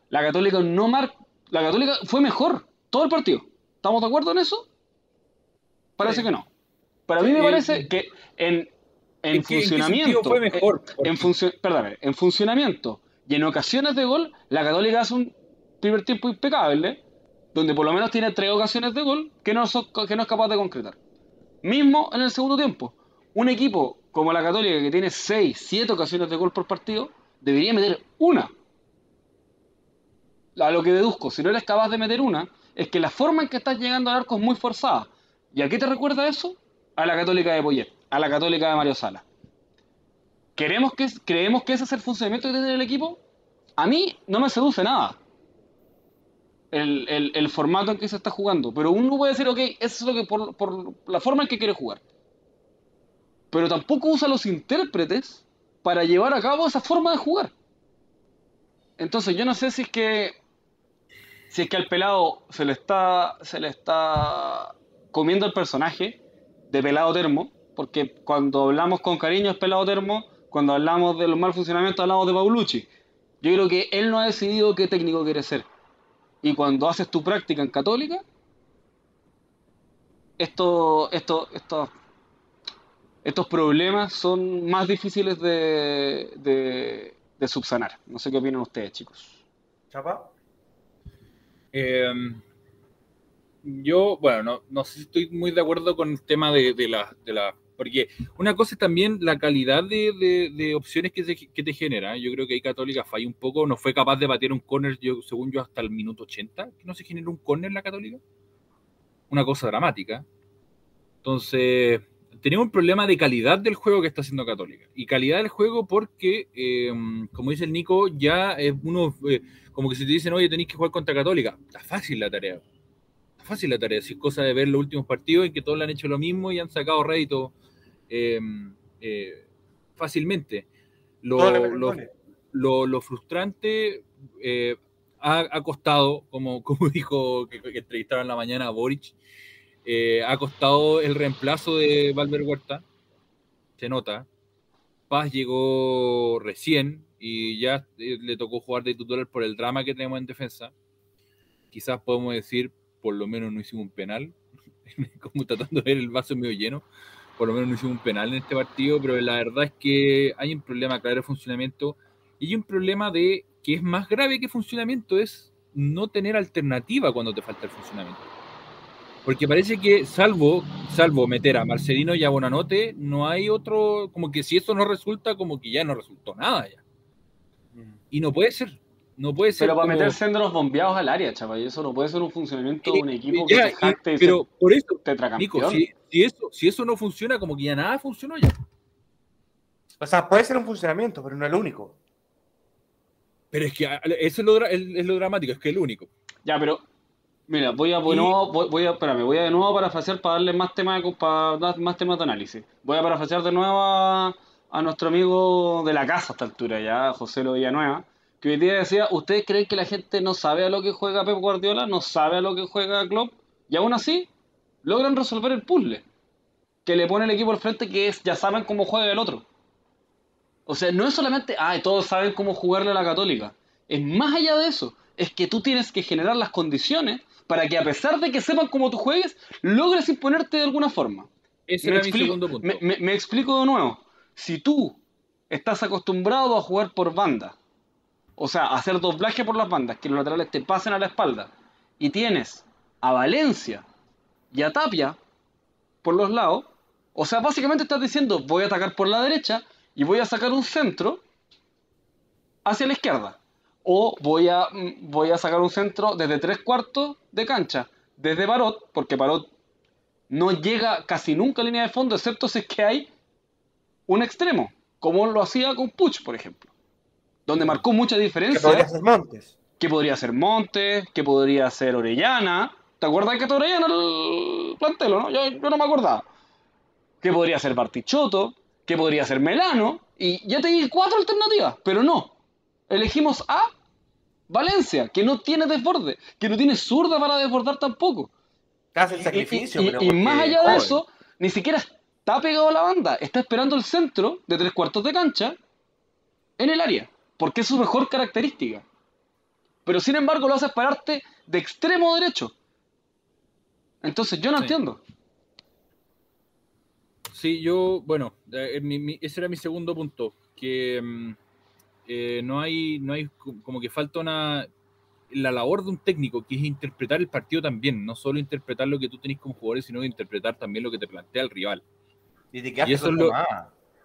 la Católica no marca. La Católica fue mejor todo el partido. ¿Estamos de acuerdo en eso? Parece Sí. que no. Para mí me parece que en, en ¿En qué- en qué funcionamiento. fue mejor? En, en funcio- perdóname, en funcionamiento y en ocasiones de gol, la Católica hace un primer tiempo impecable, donde por lo menos tiene tres ocasiones de gol que no, son- que no es capaz de concretar. Mismo en el segundo tiempo. Un equipo como la Católica, que tiene 6, 7 ocasiones de gol por partido, debería meter una. A lo que deduzco, si no eres capaz de meter una, es que la forma en que estás llegando al arco es muy forzada. ¿Y a qué te recuerda eso? A la Católica de Poyet, a la Católica de Mario Sala. ¿Queremos que, ¿Creemos que ese es el funcionamiento que tiene el equipo? A mí no me seduce nada el, el, formato en que se está jugando, pero uno puede decir, ok, eso es lo que por, por la forma en que quiere jugar. Pero tampoco usa los intérpretes para llevar a cabo esa forma de jugar. Entonces yo no sé si es que si es que al pelado se le está se le está comiendo el personaje de pelado termo, porque cuando hablamos con cariño es pelado termo, cuando hablamos de los mal funcionamientos hablamos de Paulucci. Yo creo que él no ha decidido qué técnico quiere ser. Y cuando haces tu práctica en católica, esto, esto, esto, estos problemas son más difíciles de, de, de subsanar. No sé qué opinan ustedes, chicos. ¿Chapa? Eh, yo, bueno, no, no, sé si estoy muy de acuerdo con el tema de, de la, de la porque una cosa es también la calidad de, de, opciones que, se, que, te genera. Yo creo que ahí Católica falla un poco. No fue capaz de batir un córner, yo, según yo, hasta el minuto 80. Que no se generó un córner la Católica. Una cosa dramática. Entonces, tenía un problema de calidad del juego que está haciendo Católica. Y calidad del juego porque, eh, como dice el Nico, ya es uno, eh, como que si te dicen, oye, tenéis que jugar contra Católica. Está fácil la tarea. Está fácil la tarea. Si es cosa de ver los últimos partidos en que todos le han hecho lo mismo y han sacado rédito eh, fácilmente. Lo, lo, lo, lo frustrante ha, ha, costado, como, como dijo que, que entrevistaron en la mañana a Boric, eh, ha costado el reemplazo de Valver Huerta, se nota. Paz llegó recién y ya le tocó jugar de titular por el drama que tenemos en defensa. Quizás podemos decir, por lo menos no hicimos un penal, como tratando de ver el vaso medio lleno por lo menos no hicimos un penal en este partido, pero la verdad es que hay un problema claro de funcionamiento y un problema de que es más grave que funcionamiento, es no tener alternativa cuando te falta el funcionamiento. Porque parece que salvo, salvo meter a Marcelino y a Bonanote, no hay otro, como que si eso no resulta, como que ya no resultó nada ya. Y no puede ser. No puede ser pero para como... meter senderos bombeados al área, chaval, y eso no puede ser un funcionamiento de un equipo que ya, se jacte de pero ser por eso. Nico, si, si, eso, si eso no funciona, como que ya nada funcionó ya. O sea, puede ser un funcionamiento, pero no el único. Pero es que eso es lo, es, es lo dramático, es que es el único. Ya, pero mira, voy a, de Y- nuevo, voy, voy a, espérame, voy a de nuevo parafrasear para darle más temas para dar más temas de análisis. Voy a parafrasear de nuevo a, a nuestro amigo de la casa a esta altura ya, José Lo Villanueva, que hoy día decía, ¿ustedes creen que la gente no sabe a lo que juega Pep Guardiola? ¿No sabe a lo que juega Klopp? Y aún así, logran resolver el puzzle. Que le pone el equipo al frente que es, ya saben cómo juega el otro. O sea, no es solamente, ay, todos saben cómo jugarle a la católica. Es más allá de eso. Es que tú tienes que generar las condiciones para que a pesar de que sepan cómo tú juegues, logres imponerte de alguna forma. Ese Me era mi explico, segundo punto. me, me- me explico de nuevo. Si tú estás acostumbrado a jugar por banda, o sea, a hacer doblaje por las bandas, que los laterales te pasen a la espalda, y tienes a Valencia y a Tapia por los lados, o sea, básicamente estás diciendo, voy a atacar por la derecha y voy a sacar un centro hacia la izquierda. O voy a, mm, voy a sacar un centro desde tres cuartos de cancha, desde Parot, porque Parot no llega casi nunca a línea de fondo, excepto si es que hay un extremo, como lo hacía con Puch, por ejemplo, donde marcó mucha Que diferencia podría ser Montes. que podría ser Montes, que podría ser Orellana. ¿Te acuerdas que Orellana el plantel, no? Yo, yo no me acordaba. Que podría ser Bartichotto, que podría ser Melano, y ya te di cuatro alternativas, pero no. Elegimos a Valencia, que no tiene desborde, que no tiene zurda para desbordar tampoco. Hace el Y- sacrificio. y, y- pero y más allá de eso, ni siquiera está pegado a la banda, está esperando el centro de tres cuartos de cancha en el área, porque es su mejor característica. Pero sin embargo lo hace pararte de extremo derecho. Entonces yo no Sí. entiendo. Sí, yo, bueno, eh, mi- mi- ese era mi segundo punto, que mm, eh, no hay, no hay, co- como que falta una, la labor de un técnico, que es interpretar el partido también, no solo interpretar lo que tú tenés como jugadores, sino interpretar también lo que te plantea el rival. Y eso es lo-.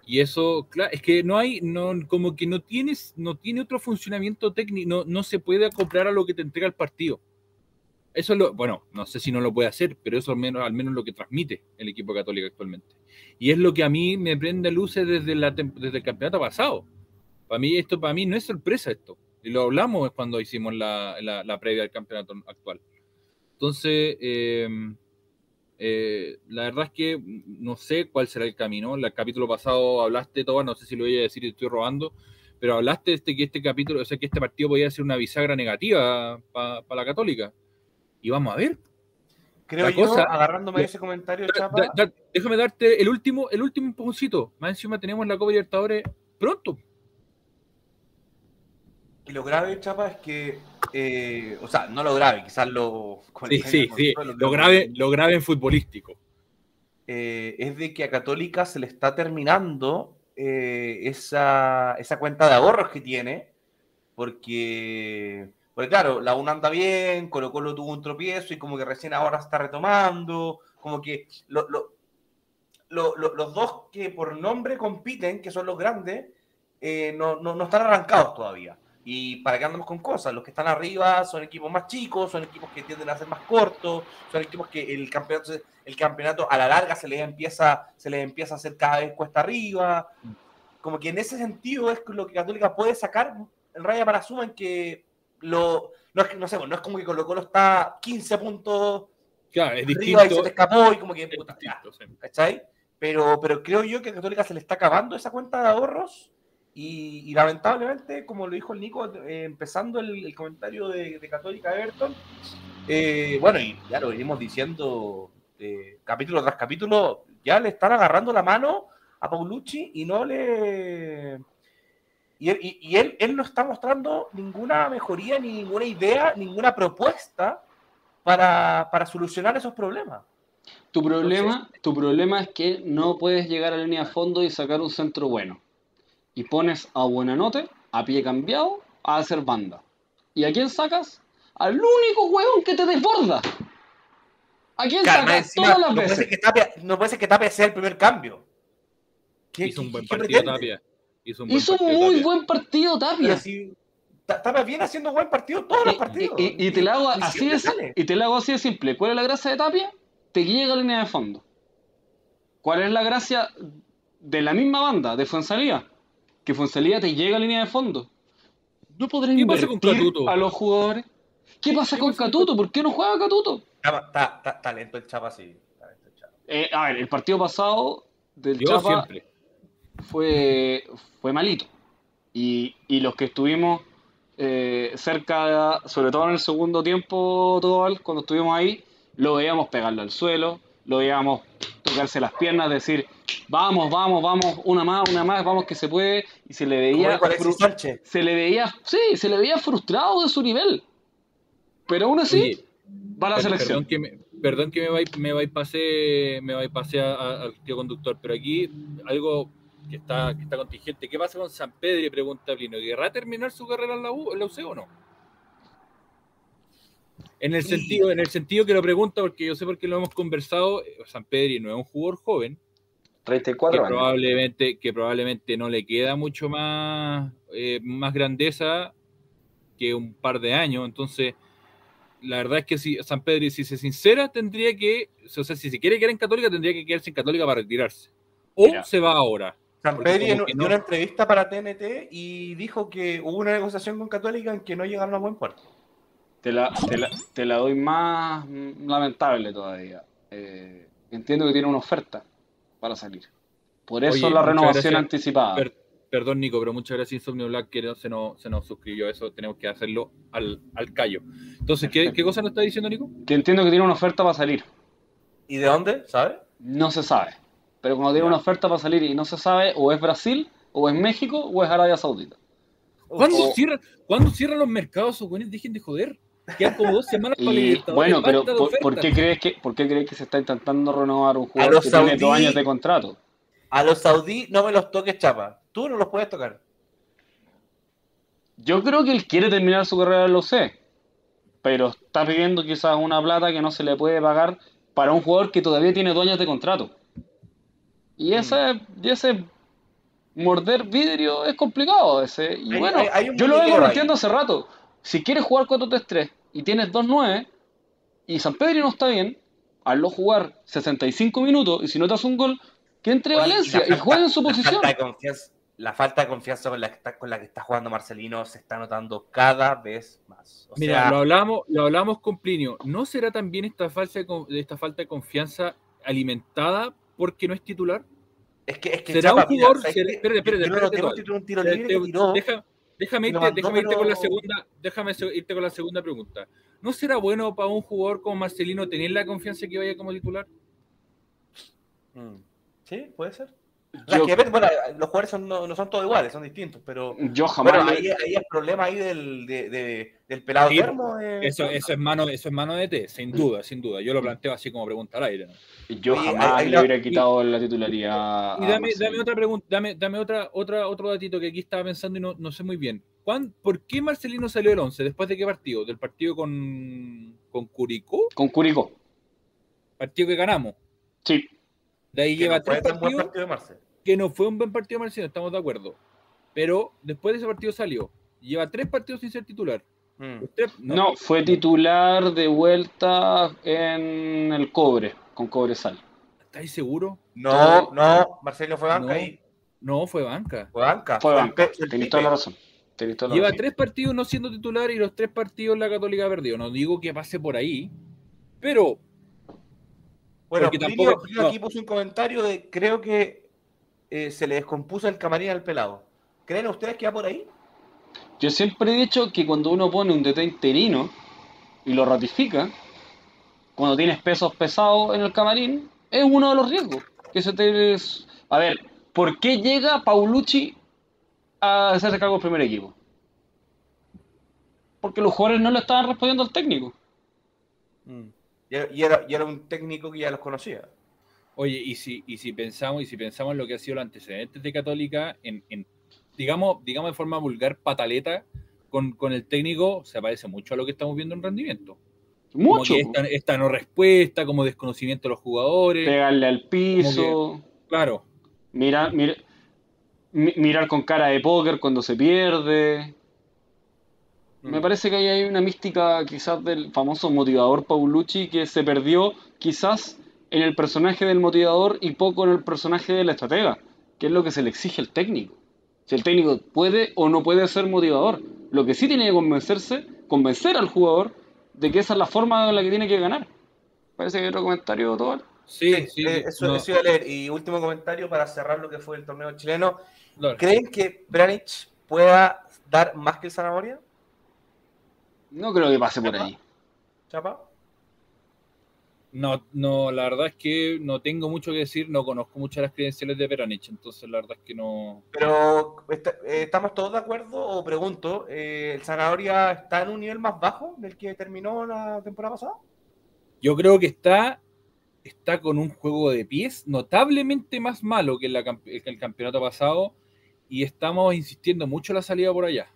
Y eso, claro, es que no hay, no, como que no tienes, no tiene otro funcionamiento técnico, no, no se puede acoplar a lo que te entrega el partido. Eso es lo, bueno, no sé si no lo puede hacer, pero eso al menos, al menos lo que transmite el equipo católico actualmente. Y es lo que a mí me prende luces desde, la, desde el campeonato pasado. Para mí, esto para mí no es sorpresa esto. Y lo hablamos cuando hicimos la, la, previa del campeonato actual. Entonces, eh, eh, la verdad es que no sé cuál será el camino. El capítulo pasado hablaste, todo, no sé si lo voy a decir y estoy robando, pero hablaste de este, que este capítulo, o sea, que este partido podía ser una bisagra negativa para la Católica. Y vamos a ver. Creo yo, agarrándome ese comentario, Chapa. déjame darte el último, el último empujoncito. Más encima tenemos la Copa Libertadores pronto. Y lo grave, Chapa, es que, eh, o sea, no lo grave, quizás lo... Sí, sí, sí, lo, grave, lo grave en futbolístico. Eh, es de que a Católica se le está terminando eh, esa, esa, cuenta de ahorros que tiene, porque, porque claro, la UNA anda bien, Colo Colo tuvo un tropiezo y como que recién ahora está retomando, como que los dos que por nombre compiten, que son los grandes, no, no, no están arrancados todavía. Y para que andemos con cosas, los que están arriba son equipos más chicos, son equipos que tienden a ser más cortos, son equipos que el campeonato, el campeonato a la larga se les empieza, se les empieza a hacer cada vez cuesta arriba. Como que en ese sentido es lo que Católica puede sacar en raya para suma en que lo, no, es, no, sé, no es como que Colo Colo está 15 puntos claro, es distinto, y se te escapó y como que puta, Pero, pero creo yo que a Católica se le está acabando esa cuenta de ahorros y, lamentablemente, como lo dijo el Nico, eh, empezando el, comentario de, Católica Everton, eh, bueno, y ya lo venimos diciendo eh, capítulo tras capítulo, ya le están agarrando la mano a Paulucci y no le... Y, él, él, no está mostrando ninguna mejoría, ni ninguna idea, ninguna propuesta para, para solucionar esos problemas. Tu problema, tu problema es que no puedes llegar a la línea de fondo y sacar un centro bueno y pones a Buenanote, a pie cambiado, a hacer banda. ¿Y a quién sacas? Al único huevón que te desborda. ¿A quién sacas todas las no veces? Puede que Tapia, no puede ser que Tapia sea el primer cambio. Hizo un buen partido Tapia. Hizo un, muy buen partido Tapia. Tapia viene haciendo buen partido todos los partidos. Y, te la hago así de, y te la hago así de simple. ¿Cuál es la gracia de Tapia? Te llega a la línea de fondo. ¿Cuál es la gracia de la misma banda, de Fuensalía? Que Fonsalía te llega a línea de fondo. No podrás invertir a los jugadores. ¿Qué pasa con Catuto? ¿Por qué no juega Catuto? Está, talento el Chapa, sí. Eh, a ver, el partido pasado del Chapa fue, fue malito. Y, los que estuvimos eh, cerca, sobre todo en el segundo tiempo, todo cuando estuvimos ahí, lo veíamos pegarle al suelo, lo veíamos tocarse las piernas, decir, vamos, vamos, vamos, una más, una más, vamos que se puede, y se le veía se le veía, sí, se le veía frustrado de su nivel. Pero aún así, va a la selección. Perdón que me, perdón que me va, me va y pase, me va y pase al tío conductor, pero aquí algo que está, que está contingente. ¿Qué pasa con San Pedro? Pregunta Plino. ¿Querrá terminar su carrera en la, U, en la UC o no? En el, sentido, en el sentido que lo pregunta, porque yo sé por qué lo hemos conversado, eh, San Pedro no es un jugador joven, 34 que Probablemente, que probablemente no le queda mucho más, eh, más grandeza que un par de años. Entonces, la verdad es que si San Pedro, si se sincera, tendría que, o sea, si se quiere quedar en Católica, tendría que quedarse en Católica para retirarse. O se va ahora. San Pedro dio una entrevista para TNT y dijo que hubo una negociación con Católica en que no llegaron a buen puerto. Te la, te la, doy más lamentable todavía. Eh, entiendo que tiene una oferta para salir. Por eso la renovación anticipada. perdón, Nico, pero muchas gracias, Insomnio Black, que se nos, se nos suscribió. Eso tenemos que hacerlo al, al callo. Entonces, ¿qué, ¿qué, cosa nos está diciendo, Nico? Que entiendo que tiene una oferta para salir. ¿Y de dónde? ¿Sabe? No se sabe. Pero cuando tiene una oferta para salir y no se sabe, o es Brasil, o es México, o es Arabia Saudita. ¿Cuándo, cierran, ¿Cuándo cierran los mercados, o Dejen de joder. Quedan como dos semanas para Bueno, pero ¿por, qué crees que, ¿por qué crees que se está intentando renovar un jugador que tiene dos años de contrato? A los saudí no me los toques, chapa. Tú no los puedes tocar. Yo creo que él quiere terminar su carrera en los C, pero está pidiendo quizás una plata que no se le puede pagar para un jugador que todavía tiene dos años de contrato. Y ese, mm. ese morder vidrio es complicado a veces. Y Hay- bueno, hay- hay un yo lo vengo planteando hace rato. Si quieres jugar 4-3-3 y tienes 2-9 y San Pedro no está bien, hazlo jugar 65 minutos y si no te hace un gol, que entre Oye, Valencia y falta- juegue en su la posición. falta de confianza- la falta de confianza con la, que está, con la que está jugando Marcelino se está notando cada vez más. O Mira, sea, lo hablamos, lo hablamos con Plinio. ¿No será también esta falsa esta falta de confianza alimentada porque no es titular? es que, es que ¿Será Chapa, un jugador? espérate, espérate, espérate, déjame, irte, mandó, déjame irte con la segunda, déjame irte con la segunda pregunta. ¿No será bueno para un jugador como Marcelino tener la confianza que vaya como titular? Mm. Sí, puede ser. O sea, Yo- que depende- bueno, los jugadores son- no, no son todos iguales, son distintos, pero Yo jamás. bueno, ahí, ahí es problema ahí del, de- de- del pelado Sí, termo. eh. Eso, eso es mano, eso es mano de T, sin duda, sin duda. Yo lo planteo así como pregunta al aire. ¿no? Yo Oye, jamás ahí- ahí le la- hubiera quitado la titularidad. Y a dame, dame otra pregunta, dame, dame otra, otra, otro datito que aquí estaba pensando y no, no sé muy bien. ¿Cuán- ¿Por qué Marcelino salió del 11? ¿Después de qué partido? ¿Del partido con, con Curicó? Con Curicó. Partido que ganamos. Sí. De ahí que lleva no fue tres partidos partido de Marcel. que no fue un buen partido Marcelino, estamos de acuerdo. Pero después de ese partido salió. Lleva tres partidos sin ser titular. Mm. Tres- No, fue titular de vuelta en el cobre, con Cobresal. ¿Estáis seguros? No, no, Marcelo fue banca No. y No, fue banca. fue banca. Fue banca. Tenés toda la razón. Toda la Lleva razón. tres partidos no siendo titular y los tres partidos la Católica ha perdido. No digo que pase por ahí, pero Bueno, Porque Plinio- tampoco- Plinio no. aquí puso un comentario de creo que eh, se le descompuso el camarín al pelado. ¿Creen ustedes que va por ahí? Yo siempre he dicho que cuando uno pone un DT interino y lo ratifica, cuando tienes pesos pesados en el camarín, es uno de los riesgos. Que se te... A ver, ¿por qué llega Paulucci a hacerse cargo del primer equipo? Porque los jugadores no le estaban respondiendo al técnico. Era, y era- y era un técnico que ya los conocía. Oye, y si, y si pensamos, y si pensamos en lo que ha sido los antecedentes de Católica, en, en, digamos, digamos de forma vulgar, pataleta, con, con el técnico, se parece mucho a lo que estamos viendo en rendimiento. Como Mucho. que esta, esta no respuesta, como desconocimiento de los jugadores. Pegarle al piso. Claro. Mirar, mir- mi- mirar con cara de póker cuando se pierde. Me parece que ahí hay una mística quizás del famoso motivador Paulucci que se perdió quizás en el personaje del motivador y poco en el personaje del estratega, que es lo que se le exige al técnico. Si el técnico puede o no puede ser motivador, lo que sí tiene que convencerse, convencer al jugador de que esa es la forma en la que tiene que ganar. Parece que hay otro comentario, Tobal. Sí, Sí, sí. eh, eso, no, eso iba a leer. Y último comentario para cerrar lo que fue el torneo chileno. ¿Creen que Branich pueda dar más que el Zanahoria? No creo que pase por ahí. Chapa. No, no, la verdad es que no tengo mucho que decir, no conozco muchas las credenciales de Peranich, entonces la verdad es que no. Pero, ¿est- eh, ¿estamos todos de acuerdo? O pregunto, eh, ¿el Zanahoria está en un nivel más bajo del que terminó la temporada pasada? Yo creo que está, está con un juego de pies notablemente más malo que, en la camp- que el campeonato pasado y estamos insistiendo mucho en la salida por allá.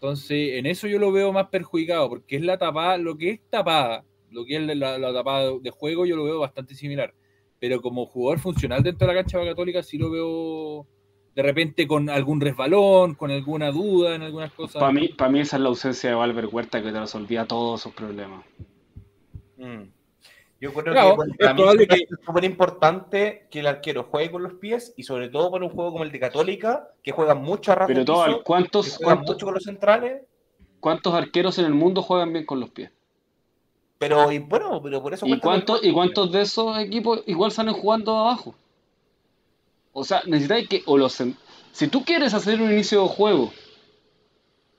Entonces, en eso yo lo veo más perjudicado, porque es la tapada, lo que es tapada, lo que es la, la tapada de juego, yo lo veo bastante similar. Pero como jugador funcional dentro de la cancha católica, sí lo veo de repente con algún resbalón, con alguna duda en algunas cosas. Para mí, para mí esa es la ausencia de Valver Huerta que te resolvía todos esos problemas. Mm. Yo creo Claro, que bueno, es para mí probable es súper importante que el arquero juegue con los pies y sobre todo para un juego como el de Católica, que juega mucho a ras Pero de Tobal, piso, ¿cuántos, juega cuántos, mucho con los centrales, cuántos arqueros en el mundo juegan bien con los pies? pero y bueno, pero por eso ¿Y cuántos, ¿Y cuántos de esos equipos igual salen jugando abajo? O sea, necesitáis que. O los, si tú quieres hacer un inicio de juego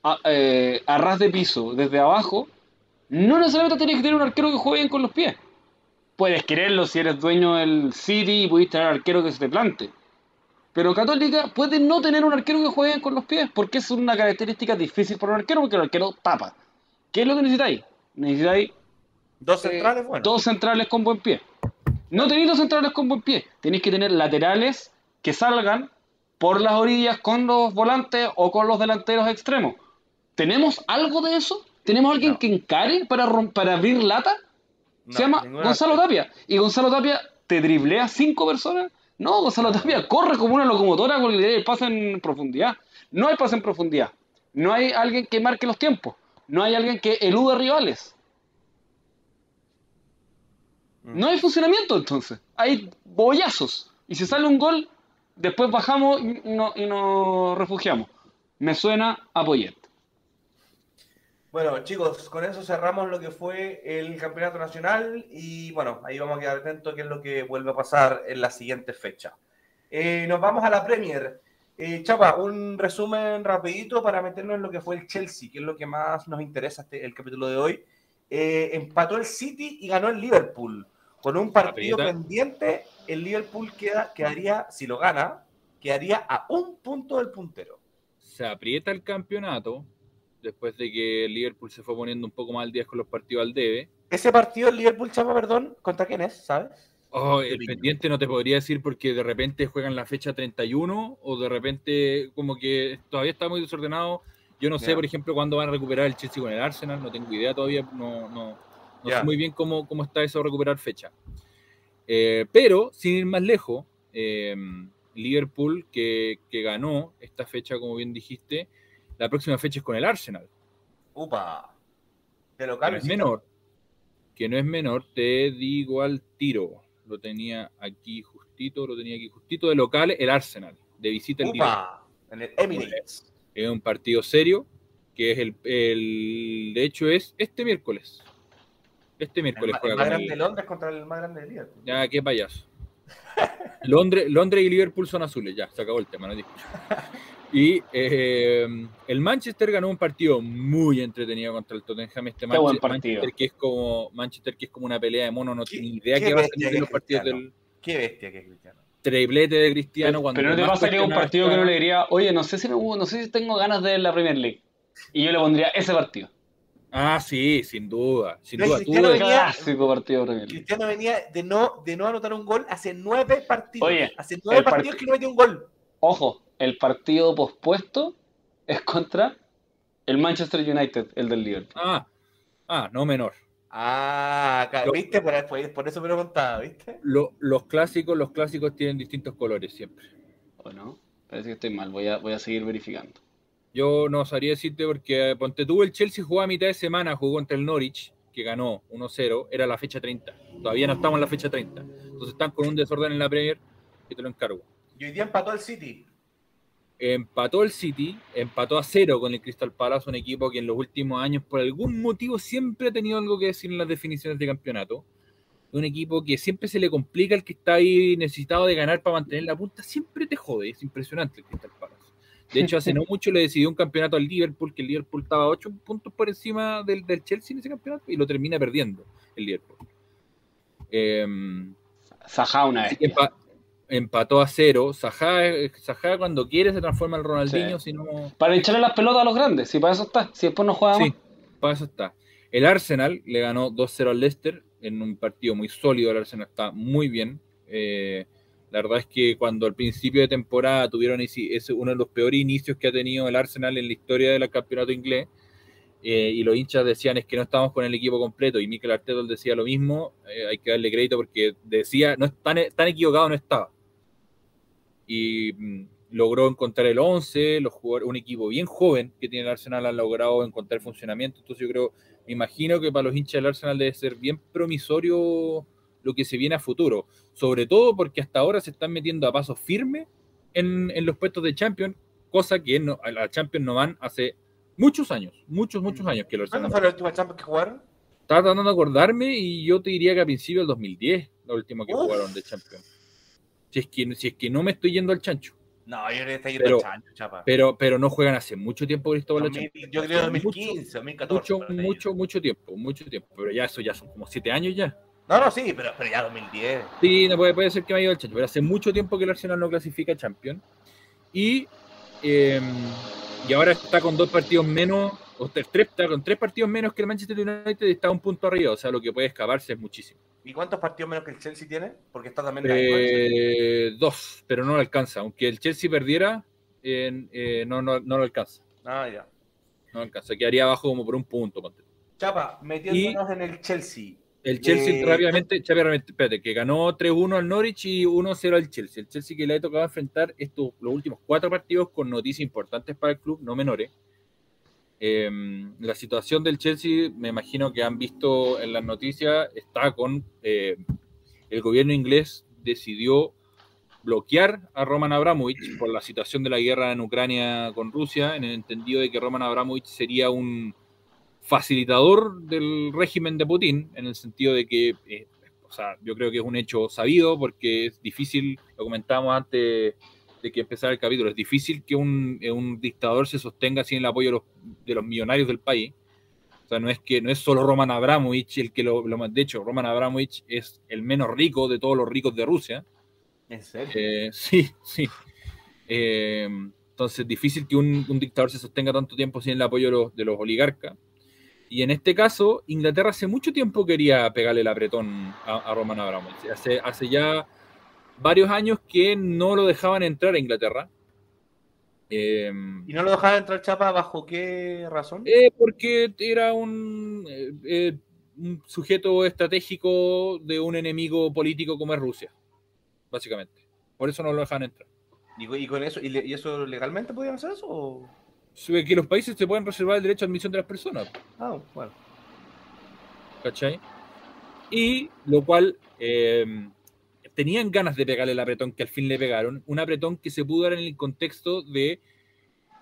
a, eh, a ras de piso desde abajo, no necesariamente tienes que tener un arquero que juegue bien con los pies. Puedes quererlo si eres dueño del City y pudiste tener arquero que se te plante. Pero Católica puede no tener un arquero que juegue con los pies, porque es una característica difícil para un arquero, porque el arquero tapa. ¿Qué es lo que necesitáis? Necesitáis Dos eh, centrales, bueno. dos centrales con buen pie. No tenéis dos centrales con buen pie. Tenéis que tener laterales que salgan por las orillas con los volantes o con los delanteros extremos. ¿Tenemos algo de eso? ¿Tenemos alguien No. que encare para, para abrir lata? No, Se llama Gonzalo Tapia. Y Gonzalo Tapia te driblea cinco personas. No, Gonzalo Tapia corre como una locomotora con el pase en profundidad. No hay pase en profundidad. No hay alguien que marque los tiempos. No hay alguien que eluda rivales. No hay funcionamiento entonces. Hay bollazos. Y si sale un gol, después bajamos y, no- y nos refugiamos. Me suena a Poyet. Bueno, chicos, con eso cerramos lo que fue el campeonato nacional y bueno, ahí vamos a quedar atentos a qué es lo que vuelve a pasar en la siguiente fecha. Eh, nos vamos a la Premier. Eh, Chapa, un resumen rapidito para meternos en lo que fue el Chelsea, que es lo que más nos interesa este, el capítulo de hoy. Eh, empató el City y ganó el Liverpool. Con un partido Aprieta. pendiente, el Liverpool queda, quedaría, si lo gana, quedaría a un punto del puntero. Se aprieta el campeonato después de que Liverpool se fue poniendo un poco mal al día con los partidos al debe. Ese partido, el Liverpool, Chapa, perdón, ¿contra quién es? ¿Sabes? Oh, el pendiente no te podría decir porque de repente juegan la fecha 31 o de repente como que todavía está muy desordenado. Yo no sé, Ya. por ejemplo, cuándo van a recuperar el Chelsea con el Arsenal, no tengo idea todavía, no, no, no Ya. sé muy bien cómo, cómo está eso de recuperar fecha. Eh, pero, sin ir más lejos, eh, Liverpool que, que ganó esta fecha, como bien dijiste, la próxima fecha es con el Arsenal. Upa. De que local. no es menor, que no es menor, te digo al tiro. Lo tenía aquí justito, lo tenía aquí justito de local, el Arsenal, de visita el. Upa. En el Emirates. Es un partido serio, que es el, el- de hecho es este miércoles. Este El, miércoles el juega más grande el- de Londres contra el más grande de Liverpool. Ya, qué payaso. Londres, Londres y Liverpool son azules, ya, se acabó el tema, no. Y eh, el Manchester ganó un partido muy entretenido contra el Tottenham. Este buen Manche- partido. Manchester que es como Manchester que es como una pelea de mono, no tiene ni idea qué que va a salir de los partidos del Qué bestia que es Cristiano. triplete de Cristiano. Pero, cuando pero no te pasa que es un partido que uno le diría, oye, no sé si me- no sé si tengo ganas de ver la Premier League. Y yo le pondría ese partido. Ah, sí, sin duda, sin duda. Cristiano Tú- venía- Clásico partido de Premier League. Cristiano venía de no, de no anotar un gol hace nueve partidos. Oye, hace nueve part- partidos que no metió un gol. Ojo, el partido pospuesto es contra el Manchester United, el del Liverpool. Ah, ah, no menor. Ah, ¿viste? Por, eso me lo contaba, ¿viste? Lo- los clásicos, los clásicos tienen distintos colores siempre. ¿O no? Parece que estoy mal, voy a, voy a seguir verificando. Yo no sabría decirte porque ponte tú el Chelsea jugó a mitad de semana, jugó contra el Norwich, que ganó 1-0, era la fecha 30. Todavía no estamos en la fecha 30. Entonces están con un desorden en la Premier y te lo encargo. Y hoy día empató el City. Empató el City, empató a cero con el Crystal Palace, un equipo que en los últimos años por algún motivo siempre ha tenido algo que decir en las definiciones de campeonato. Un equipo que siempre se le complica el que está ahí necesitado de ganar para mantener la punta, siempre te jode, es impresionante el Crystal Palace. De hecho, hace no mucho le decidió un campeonato al Liverpool, que el Liverpool estaba 8 puntos por encima del, del Chelsea en ese campeonato y lo termina perdiendo el Liverpool. Sajá una vez. Empató a cero. Sajá, cuando quiere se transforma en Ronaldinho, Sí. si no. Para echarle las pelotas a los grandes, si para eso está. Si después no juega Sí, más. para eso está. El Arsenal le ganó 2-0 al Leicester en un partido muy sólido. El Arsenal está muy bien. Eh, la verdad es que cuando al principio de temporada tuvieron ese, uno de los peores inicios que ha tenido el Arsenal en la historia del campeonato inglés, eh, y los hinchas decían es que no estamos con el equipo completo, y Mikel Arteta decía lo mismo, eh, hay que darle crédito porque decía, no tan, tan equivocado no estaba. Y mm, logró encontrar el 11, los jugadores, un equipo bien joven que tiene el Arsenal ha logrado encontrar funcionamiento, entonces yo creo, me imagino que para los hinchas del Arsenal debe ser bien promisorio lo que se viene a futuro, sobre todo porque hasta ahora se están metiendo a pasos firmes en, en los puestos de Champions, cosa que no, a la Champions no van hace muchos años, muchos, muchos años que el ¿Cuándo Arsenal. fue la última Champions que jugaron? Estaba tratando de acordarme y yo te diría que a principios del 2010, la última que Uf. jugaron de Champions. Si es, que, si es que no me estoy yendo al chancho, No, yo creo que está yendo Pero- el chancho, chapa. pero, pero no juegan hace mucho tiempo Cristóbal la 2000 Champions. yo creo Hace 2015, 2014. Mucho, por ahí. mucho, mucho tiempo, mucho tiempo. Pero ya eso ya son como siete años ya. No, no, sí, pero, pero ya 2010. Sí, no puede, puede ser que me haya ido al chancho, pero hace mucho tiempo que el Arsenal no clasifica a Champions. Y, eh, y ahora está con dos partidos menos, está con tres partidos menos que el Manchester United y está un punto arriba. O sea, lo que puede escaparse es muchísimo. ¿Y cuántos partidos menos que el Chelsea tiene? Porque está también. Eh, dos, pero no lo alcanza. Aunque el Chelsea perdiera, eh, eh, no, no, no lo alcanza. Ah, ya. No lo alcanza. Quedaría abajo como por un punto. Chapa, metiéndonos en el Chelsea. El Chelsea Eh, rápidamente, rápidamente, espérate, que ganó 3-1 al Norwich y 1-0 al Chelsea. El Chelsea que le ha tocado enfrentar estos, los últimos cuatro partidos con noticias importantes para el club, no menores. Eh, la situación del Chelsea, me imagino que han visto en las noticias, está con eh, el gobierno inglés decidió bloquear a Roman Abramovich por la situación de la guerra en Ucrania con Rusia, en el entendido de que Roman Abramovich sería un facilitador del régimen de Putin, en el sentido de que, eh, o sea, yo creo que es un hecho sabido porque es difícil, lo comentábamos antes de que empezara el capítulo, es difícil que un, eh, un dictador se sostenga sin el apoyo de los, de los millonarios del país. O sea, no es que no es solo Roman Abramovich el que lo, lo de hecho, Roman Abramovich es el menos rico de todos los ricos de Rusia. ¿En serio? Eh, sí, sí. Eh, entonces, difícil que un, un, dictador se sostenga tanto tiempo sin el apoyo de los, de los, oligarcas. Y en este caso, Inglaterra hace mucho tiempo quería pegarle el apretón a, a Roman Abramovich. Hace, hace, ya varios años que no lo dejaban entrar a Inglaterra. Eh, ¿Y no lo dejaban entrar Chapa bajo qué razón? Eh, porque era un, eh, un sujeto estratégico de un enemigo político como es Rusia básicamente. Por eso no lo dejan entrar. ¿Y, y con eso, y, le, y, eso legalmente podían hacer eso? O? Que los países se pueden reservar el derecho a admisión de las personas. Ah, bueno. ¿Cachai? Y lo cual eh, tenían ganas de pegarle el apretón que al fin le pegaron. Un apretón que se pudo dar en el contexto de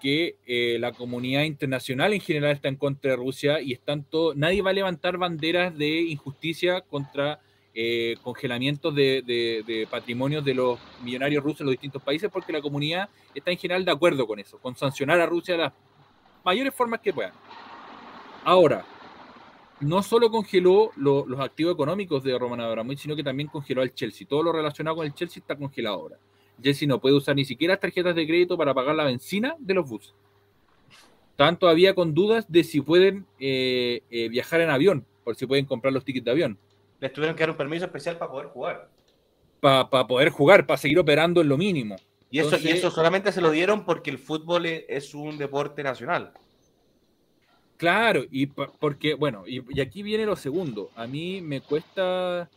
que eh, la comunidad internacional en general está en contra de Rusia y están todo, nadie va a levantar banderas de injusticia contra eh, congelamientos de, de, de, patrimonios de los millonarios rusos en los distintos países, porque la comunidad está en general de acuerdo con eso, con sancionar a Rusia de las mayores formas que puedan. Ahora, no solo congeló lo, los activos económicos de Roman Abramovich, sino que también congeló al Chelsea. Todo lo relacionado con el Chelsea está congelado ahora. Chelsea no puede usar ni siquiera tarjetas de crédito para pagar la benzina de los buses. Están todavía con dudas de si pueden eh, eh, viajar en avión, por si pueden comprar los tickets de avión les tuvieron que dar un permiso especial para poder jugar. Para pa poder jugar, para seguir operando en lo mínimo. Y eso, Entonces, y eso solamente se lo dieron porque el fútbol es un deporte nacional. Claro, y porque, bueno, y, aquí viene lo segundo. A mí me cuesta,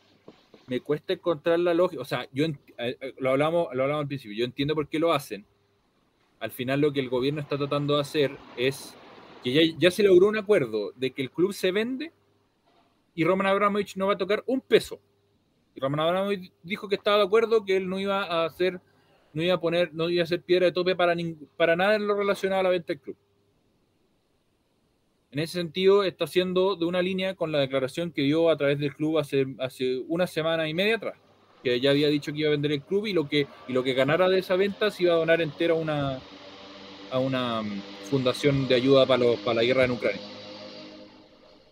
me cuesta encontrar la lógica. O sea, yo eh, lo hablamos, lo hablamos al principio. Yo entiendo por qué lo hacen. Al final, lo que el gobierno está tratando de hacer es que ya, ya se logró un acuerdo de que el club se vende y Roman Abramovich no va a tocar un peso. Y Roman Abramovich dijo que estaba de acuerdo, que él no iba a hacer, no iba a poner, no iba a hacer piedra de tope para, para nada en lo relacionado a la venta del club. En ese sentido, está haciendo de una línea con la declaración que dio a través del club hace, una semana y media atrás, que ya había dicho que iba a vender el club y lo que, y lo que ganara de esa venta se iba a donar entero a una, a una mm, fundación de ayuda para, los, para la guerra en Ucrania.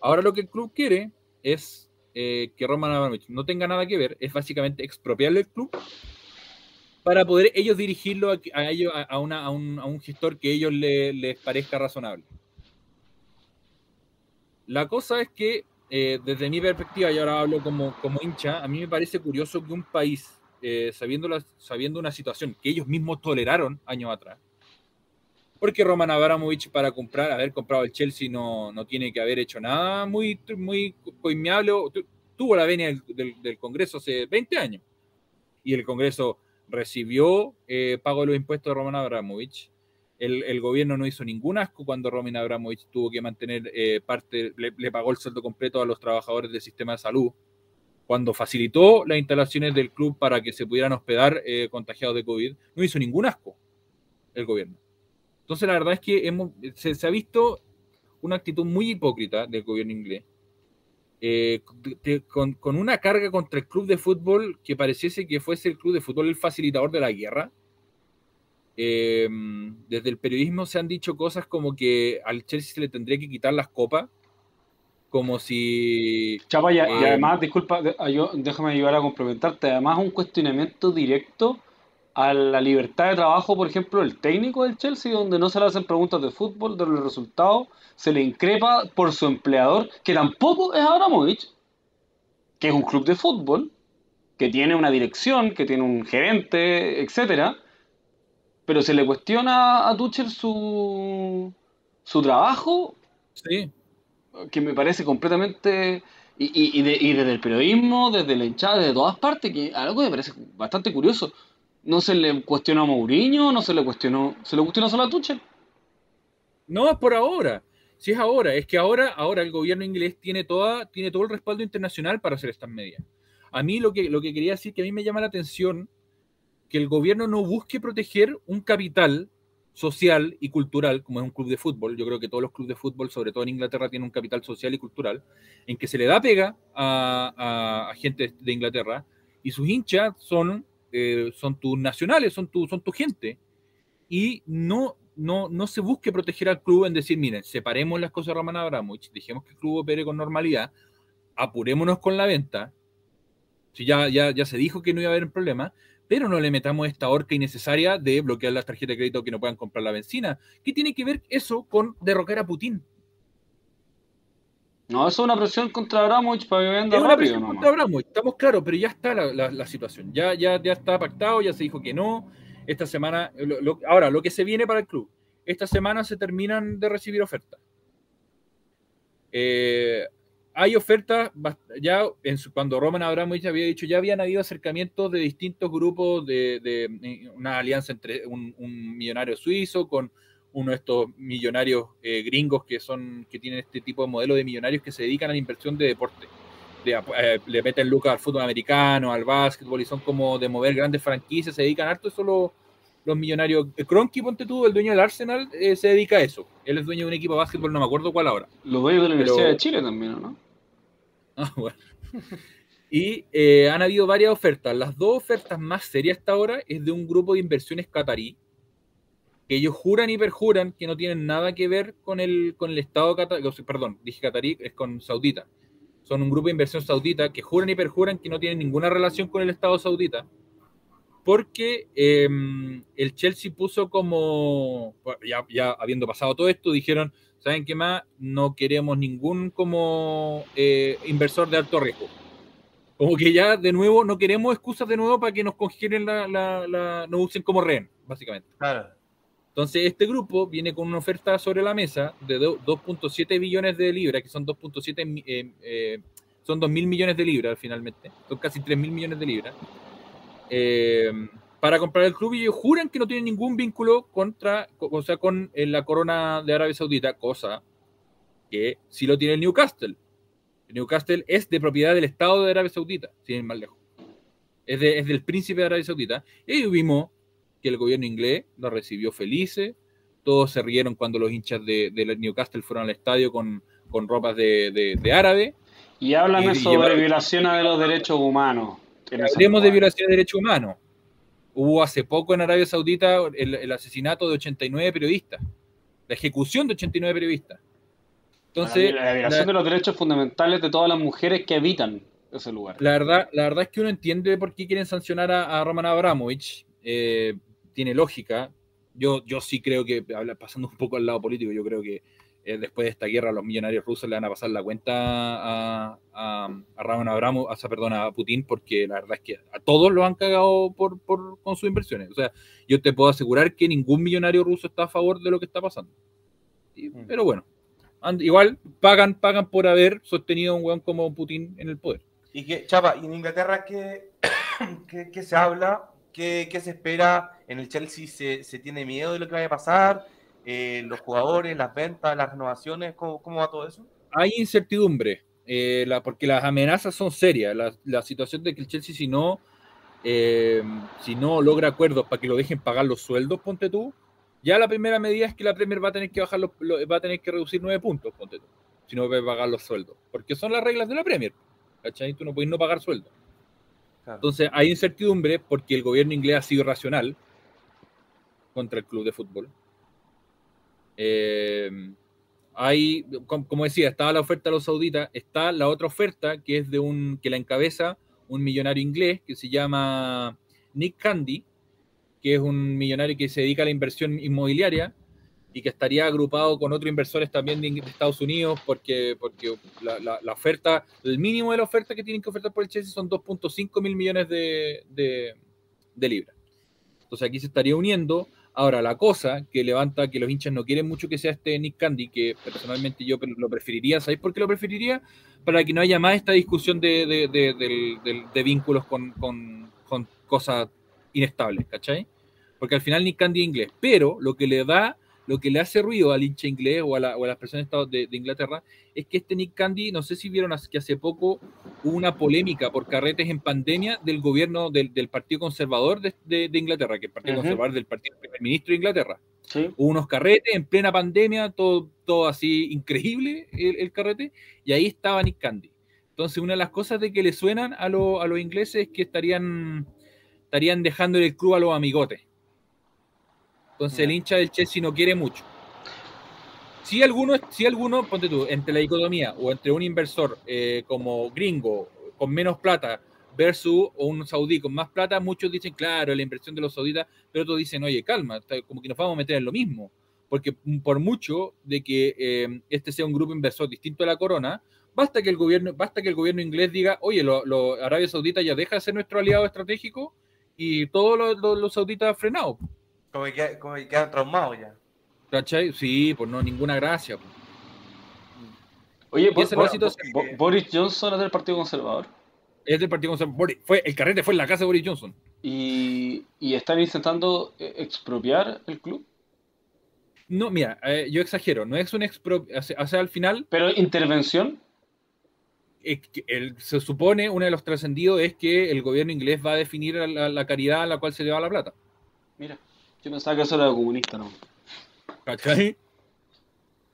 Ahora lo que el club quiere es eh, que Roman Abramovich no tenga nada que ver, es básicamente expropiarle el club para poder ellos dirigirlo a, a, ellos, a, una, a, un, gestor que ellos le, les parezca razonable. La cosa es que, eh, desde mi perspectiva, y ahora hablo como, como hincha, a mí me parece curioso que un país, eh, sabiendo, la, sabiendo una situación que ellos mismos toleraron años atrás, porque Roman Abramovich para comprar, haber comprado el Chelsea no, no tiene que haber hecho nada muy, muy coimeable. Tuvo la venia del, del, del, Congreso hace 20 años y el Congreso recibió eh, pago de los impuestos de Roman Abramovich. El, el, gobierno no hizo ningún asco cuando Roman Abramovich tuvo que mantener eh, parte, le, le, pagó el sueldo completo a los trabajadores del sistema de salud. Cuando facilitó las instalaciones del club para que se pudieran hospedar eh, contagiados de COVID, no hizo ningún asco el gobierno. Entonces, la verdad es que hemos, se, se, ha visto una actitud muy hipócrita del gobierno inglés, eh, de, con, con, una carga contra el club de fútbol que pareciese que fuese el club de fútbol el facilitador de la guerra. Eh, desde el periodismo se han dicho cosas como que al Chelsea se le tendría que quitar las copas, como si... Chapa, y, eh, y además, disculpa, déjame ayudar a complementarte, además un cuestionamiento directo a la libertad de trabajo, por ejemplo, el técnico del Chelsea, donde no se le hacen preguntas de fútbol, de los resultados, se le increpa por su empleador, que tampoco es Abramovich, que es un club de fútbol, que tiene una dirección, que tiene un gerente, etcétera, pero se le cuestiona a Tuchel su, su trabajo, sí. que me parece completamente Y, y, desde el periodismo, desde la hinchada, desde todas partes, que algo me parece bastante curioso. No se le cuestionó a Mourinho, no se le cuestionó, se le cuestionó solo a Tuchel. No, es por ahora. Si es ahora, es que ahora, ahora el gobierno inglés tiene, toda, tiene todo el respaldo internacional para hacer estas medidas. A mí lo que, lo que quería decir que a mí me llama la atención que el gobierno no busque proteger un capital social y cultural, como es un club de fútbol. Yo creo que todos los clubes de fútbol, sobre todo en Inglaterra, tienen un capital social y cultural, en que se le da pega a, gente de Inglaterra y sus hinchas son, eh, son tus nacionales, son tu, son tu gente. Y no, no, no se busque proteger al club en decir, miren, separemos las cosas de Roman Abramovich, dejemos que el club opere con normalidad, apurémonos con la venta. Si ya, ya, ya se dijo que no iba a haber problema, pero no le metamos esta horca innecesaria de bloquear las tarjetas de crédito que no puedan comprar la benzina. ¿Qué tiene que ver eso con derrocar a Putin? No, eso es una presión contra Abramovich para que venda es una presión contra Abramovich, estamos claros, pero ya está la, situación. Ya, ya, ya está pactado, ya se dijo que no. Esta semana, ahora, lo que se viene para el club. Esta semana se terminan de recibir ofertas. Eh, hay ofertas, ya en cuando Roman Abramovich había dicho, ya habían habido acercamientos de distintos grupos de, eh, una alianza entre un, millonario suizo con uno de estos millonarios eh, gringos que son que tienen este tipo de modelo de millonarios que se dedican a la inversión de deporte. Eh, le meten lucas al fútbol americano, al básquetbol y son como de mover grandes franquicias, se dedican harto eso los, los millonarios. Cronky, ponte tú, el dueño del Arsenal, se dedica a eso. Él es dueño de un equipo de básquetbol, no me acuerdo cuál ahora. Los dueños de la Universidad de Chile también, ¿no? Ah, bueno. Y eh, han habido varias ofertas. Las dos ofertas más serias hasta ahora es de un grupo de inversiones catarí, que ellos juran y perjuran que no tienen nada que ver con el, con el Estado catarí, perdón, dije catarí, es con saudita. Son un grupo de inversión saudita que juran y perjuran que no tienen ninguna relación con el Estado saudita, porque em, el Chelsea puso como, ya, ya habiendo pasado todo esto, dijeron, ¿saben qué más? No queremos ningún como eh, inversor de alto riesgo. Como que ya de nuevo no queremos excusas de nuevo para que nos congelen la, la, nos usen como rehén, básicamente. Claro. Entonces, este grupo viene con una oferta sobre la mesa de 2.7 billones de libras, que son 2.7 eh, eh, son 2 mil millones de libras finalmente, son casi 3 mil millones de libras. Eh, para comprar el club y ellos juran que no tienen ningún vínculo contra, o sea, con eh, la corona de Arabia Saudita, cosa que sí lo tiene el Newcastle. El Newcastle es de propiedad del Estado de Arabia Saudita, sin ir más lejos. Es, del príncipe de Arabia Saudita. Y vimos que el gobierno inglés lo recibió felices. Todos se rieron cuando los hinchas de, Newcastle fueron al estadio con, ropas de, árabe. Y hablan sobre violaciones de los derechos humanos. Hablemos de violación de derechos humanos Hubo hace poco en Arabia Saudita el, asesinato de 89 periodistas, la ejecución de 89 periodistas. Entonces, la, violación de los derechos fundamentales de todas las mujeres que habitan ese lugar. La verdad, la verdad es que uno entiende por qué quieren sancionar a, Roman Abramovich. Eh, tiene lógica. Yo, yo sí creo que, pasando un poco al lado político, yo creo que eh, después de esta guerra los millonarios rusos le van a pasar la cuenta a, a, a Ramón Abramo, a, perdón, a Putin, porque la verdad es que a todos lo han cagado por, por, con sus inversiones. O sea, yo te puedo asegurar que ningún millonario ruso está a favor de lo que está pasando. Mm. Pero bueno, igual pagan, pagan por haber sostenido a un weón como Putin en el poder. Y que, Chapa, ¿y en Inglaterra qué, qué, se habla? ¿Qué, ¿Qué, se espera? ¿En el Chelsea se, se tiene miedo de lo que vaya a pasar? Eh, los jugadores, las ventas, las renovaciones, ¿cómo, va todo eso? Hay incertidumbre, eh, porque las amenazas son serias. La, situación de que el Chelsea, si no, eh, si no logra acuerdos para que lo dejen pagar los sueldos, ponte tú, ya la primera medida es que la Premier va a tener que bajar va a tener que reducir nueve puntos, ponte tú, si no puede pagar los sueldos, porque son las reglas de la Premier. ¿Cachai? Tú no puedes no pagar sueldos. Entonces hay incertidumbre porque el gobierno inglés ha sido racional contra el club de fútbol eh, hay, como decía, estaba la oferta de los sauditas, está la otra oferta que es de un, que la encabeza un millonario inglés que se llama Nick Candy, que es un millonario que se dedica a la inversión inmobiliaria y que estaría agrupado con otros inversores también de, Estados Unidos, porque, porque la, oferta, el mínimo de la oferta que tienen que ofertar por el Chelsea son 2.5 mil millones de, de libras. Entonces aquí se estaría uniendo Ahora, la cosa que levanta que los hinchas no quieren mucho que sea este Nick Candy, que personalmente yo lo preferiría, ¿sabéis por qué lo preferiría? Para que no haya más esta discusión de, vínculos con, con cosas inestables, ¿cachai? Porque al final Nick Candy es inglés, pero lo que le da lo que le hace ruido al hincha inglés o a, las personas de, de, Inglaterra es que este Nick Candy, no sé si vieron que hace poco hubo una polémica por carretes en pandemia del gobierno del, Partido Conservador de, Inglaterra, que el Partido Conservador del Partido Primer Ministro de Inglaterra. Hubo unos carretes en plena pandemia, todo, todo así increíble el, carrete, y ahí estaba Nick Candy. Entonces, una de las cosas de que le suenan a, a los ingleses es que estarían, estarían dejando el club a los amigotes entonces el hincha del Chelsea no quiere mucho. Si alguno, si alguno, ponte tú, entre la dicotomía o entre un inversor eh, como gringo con menos plata versus un saudí con más plata, muchos dicen, claro, la inversión de los sauditas, pero otros dicen, oye, calma, como que nos vamos a meter en lo mismo. Porque por mucho de que eh, este sea un grupo inversor distinto a la corona, basta que el gobierno, basta que el gobierno inglés diga, oye, lo, Arabia Saudita ya deja de ser nuestro aliado estratégico y todos los sauditas frenados. Como que, como que quedan traumados ya. ¿Cachai? Sí, pues no, ninguna gracia. Pues. Oye, Boris Johnson es del Partido Conservador. Es del Partido Conservador. Fue, el carrete fue en la casa de Boris Johnson. ¿Y, y están intentando eh, expropiar el club? No, mira, eh, yo exagero, no es un expropiación, o sea, al final... ¿Pero intervención? se supone, uno de los trascendidos es que el gobierno inglés va a definir la, la caridad a la cual se le va la plata. Mira. Yo pensaba que eso era comunista, ¿no? ¿Cachai?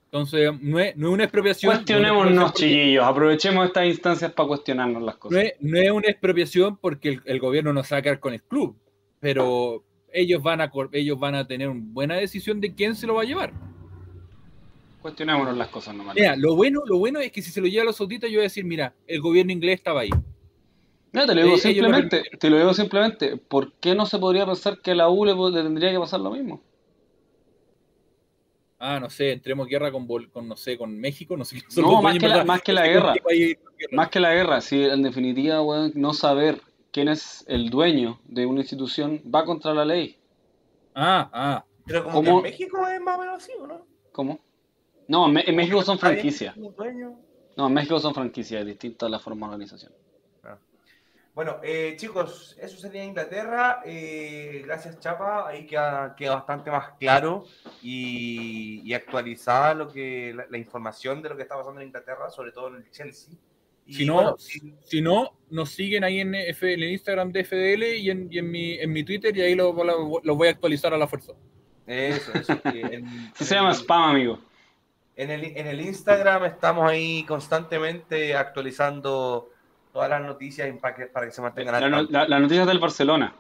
Entonces, no es, no es una expropiación. Cuestionémonos, chiquillos. Aprovechemos estas instancias para cuestionarnos las cosas. No es, una expropiación porque el, gobierno no se va a quedar con el club, pero ellos van, a, ellos van a tener una buena decisión de quién se lo va a llevar. Cuestionémonos las cosas nomás. Mira, lo bueno, lo bueno es que si se lo lleva a los sauditas, yo voy a decir, mira, el gobierno inglés estaba ahí. No, te lo digo simplemente, te lo digo simplemente, ¿por qué no se podría pensar que a la U le, tendría que pasar lo mismo? Ah, no sé, entremos guerra con, con no sé, con México, no sé. No, más que, la, más que, la, guerra. Más que la guerra, si en definitiva, no saber quién es el dueño de una institución va contra la ley. Ah, ah. Pero como en México es más o menos así, no? ¿Cómo? No, en, México son franquicias. No, en México son franquicias, distintas la forma de organización. Bueno, eh, chicos, eso sería Inglaterra. Eh, gracias, Chapa. Ahí queda, queda, bastante más claro y, actualizada lo que, la, información de lo que está pasando en Inglaterra, sobre todo en el Chelsea. si, no, si, no, nos siguen ahí en, F, en el Instagram de FDL y en, y en, mi, en mi Twitter y ahí lo, lo, voy a actualizar a la fuerza. Eso, eso. se llama spam, amigo. En el, en el Instagram estamos ahí constantemente actualizando todas las noticias para que, para que se mantengan la, Las noticias del Barcelona.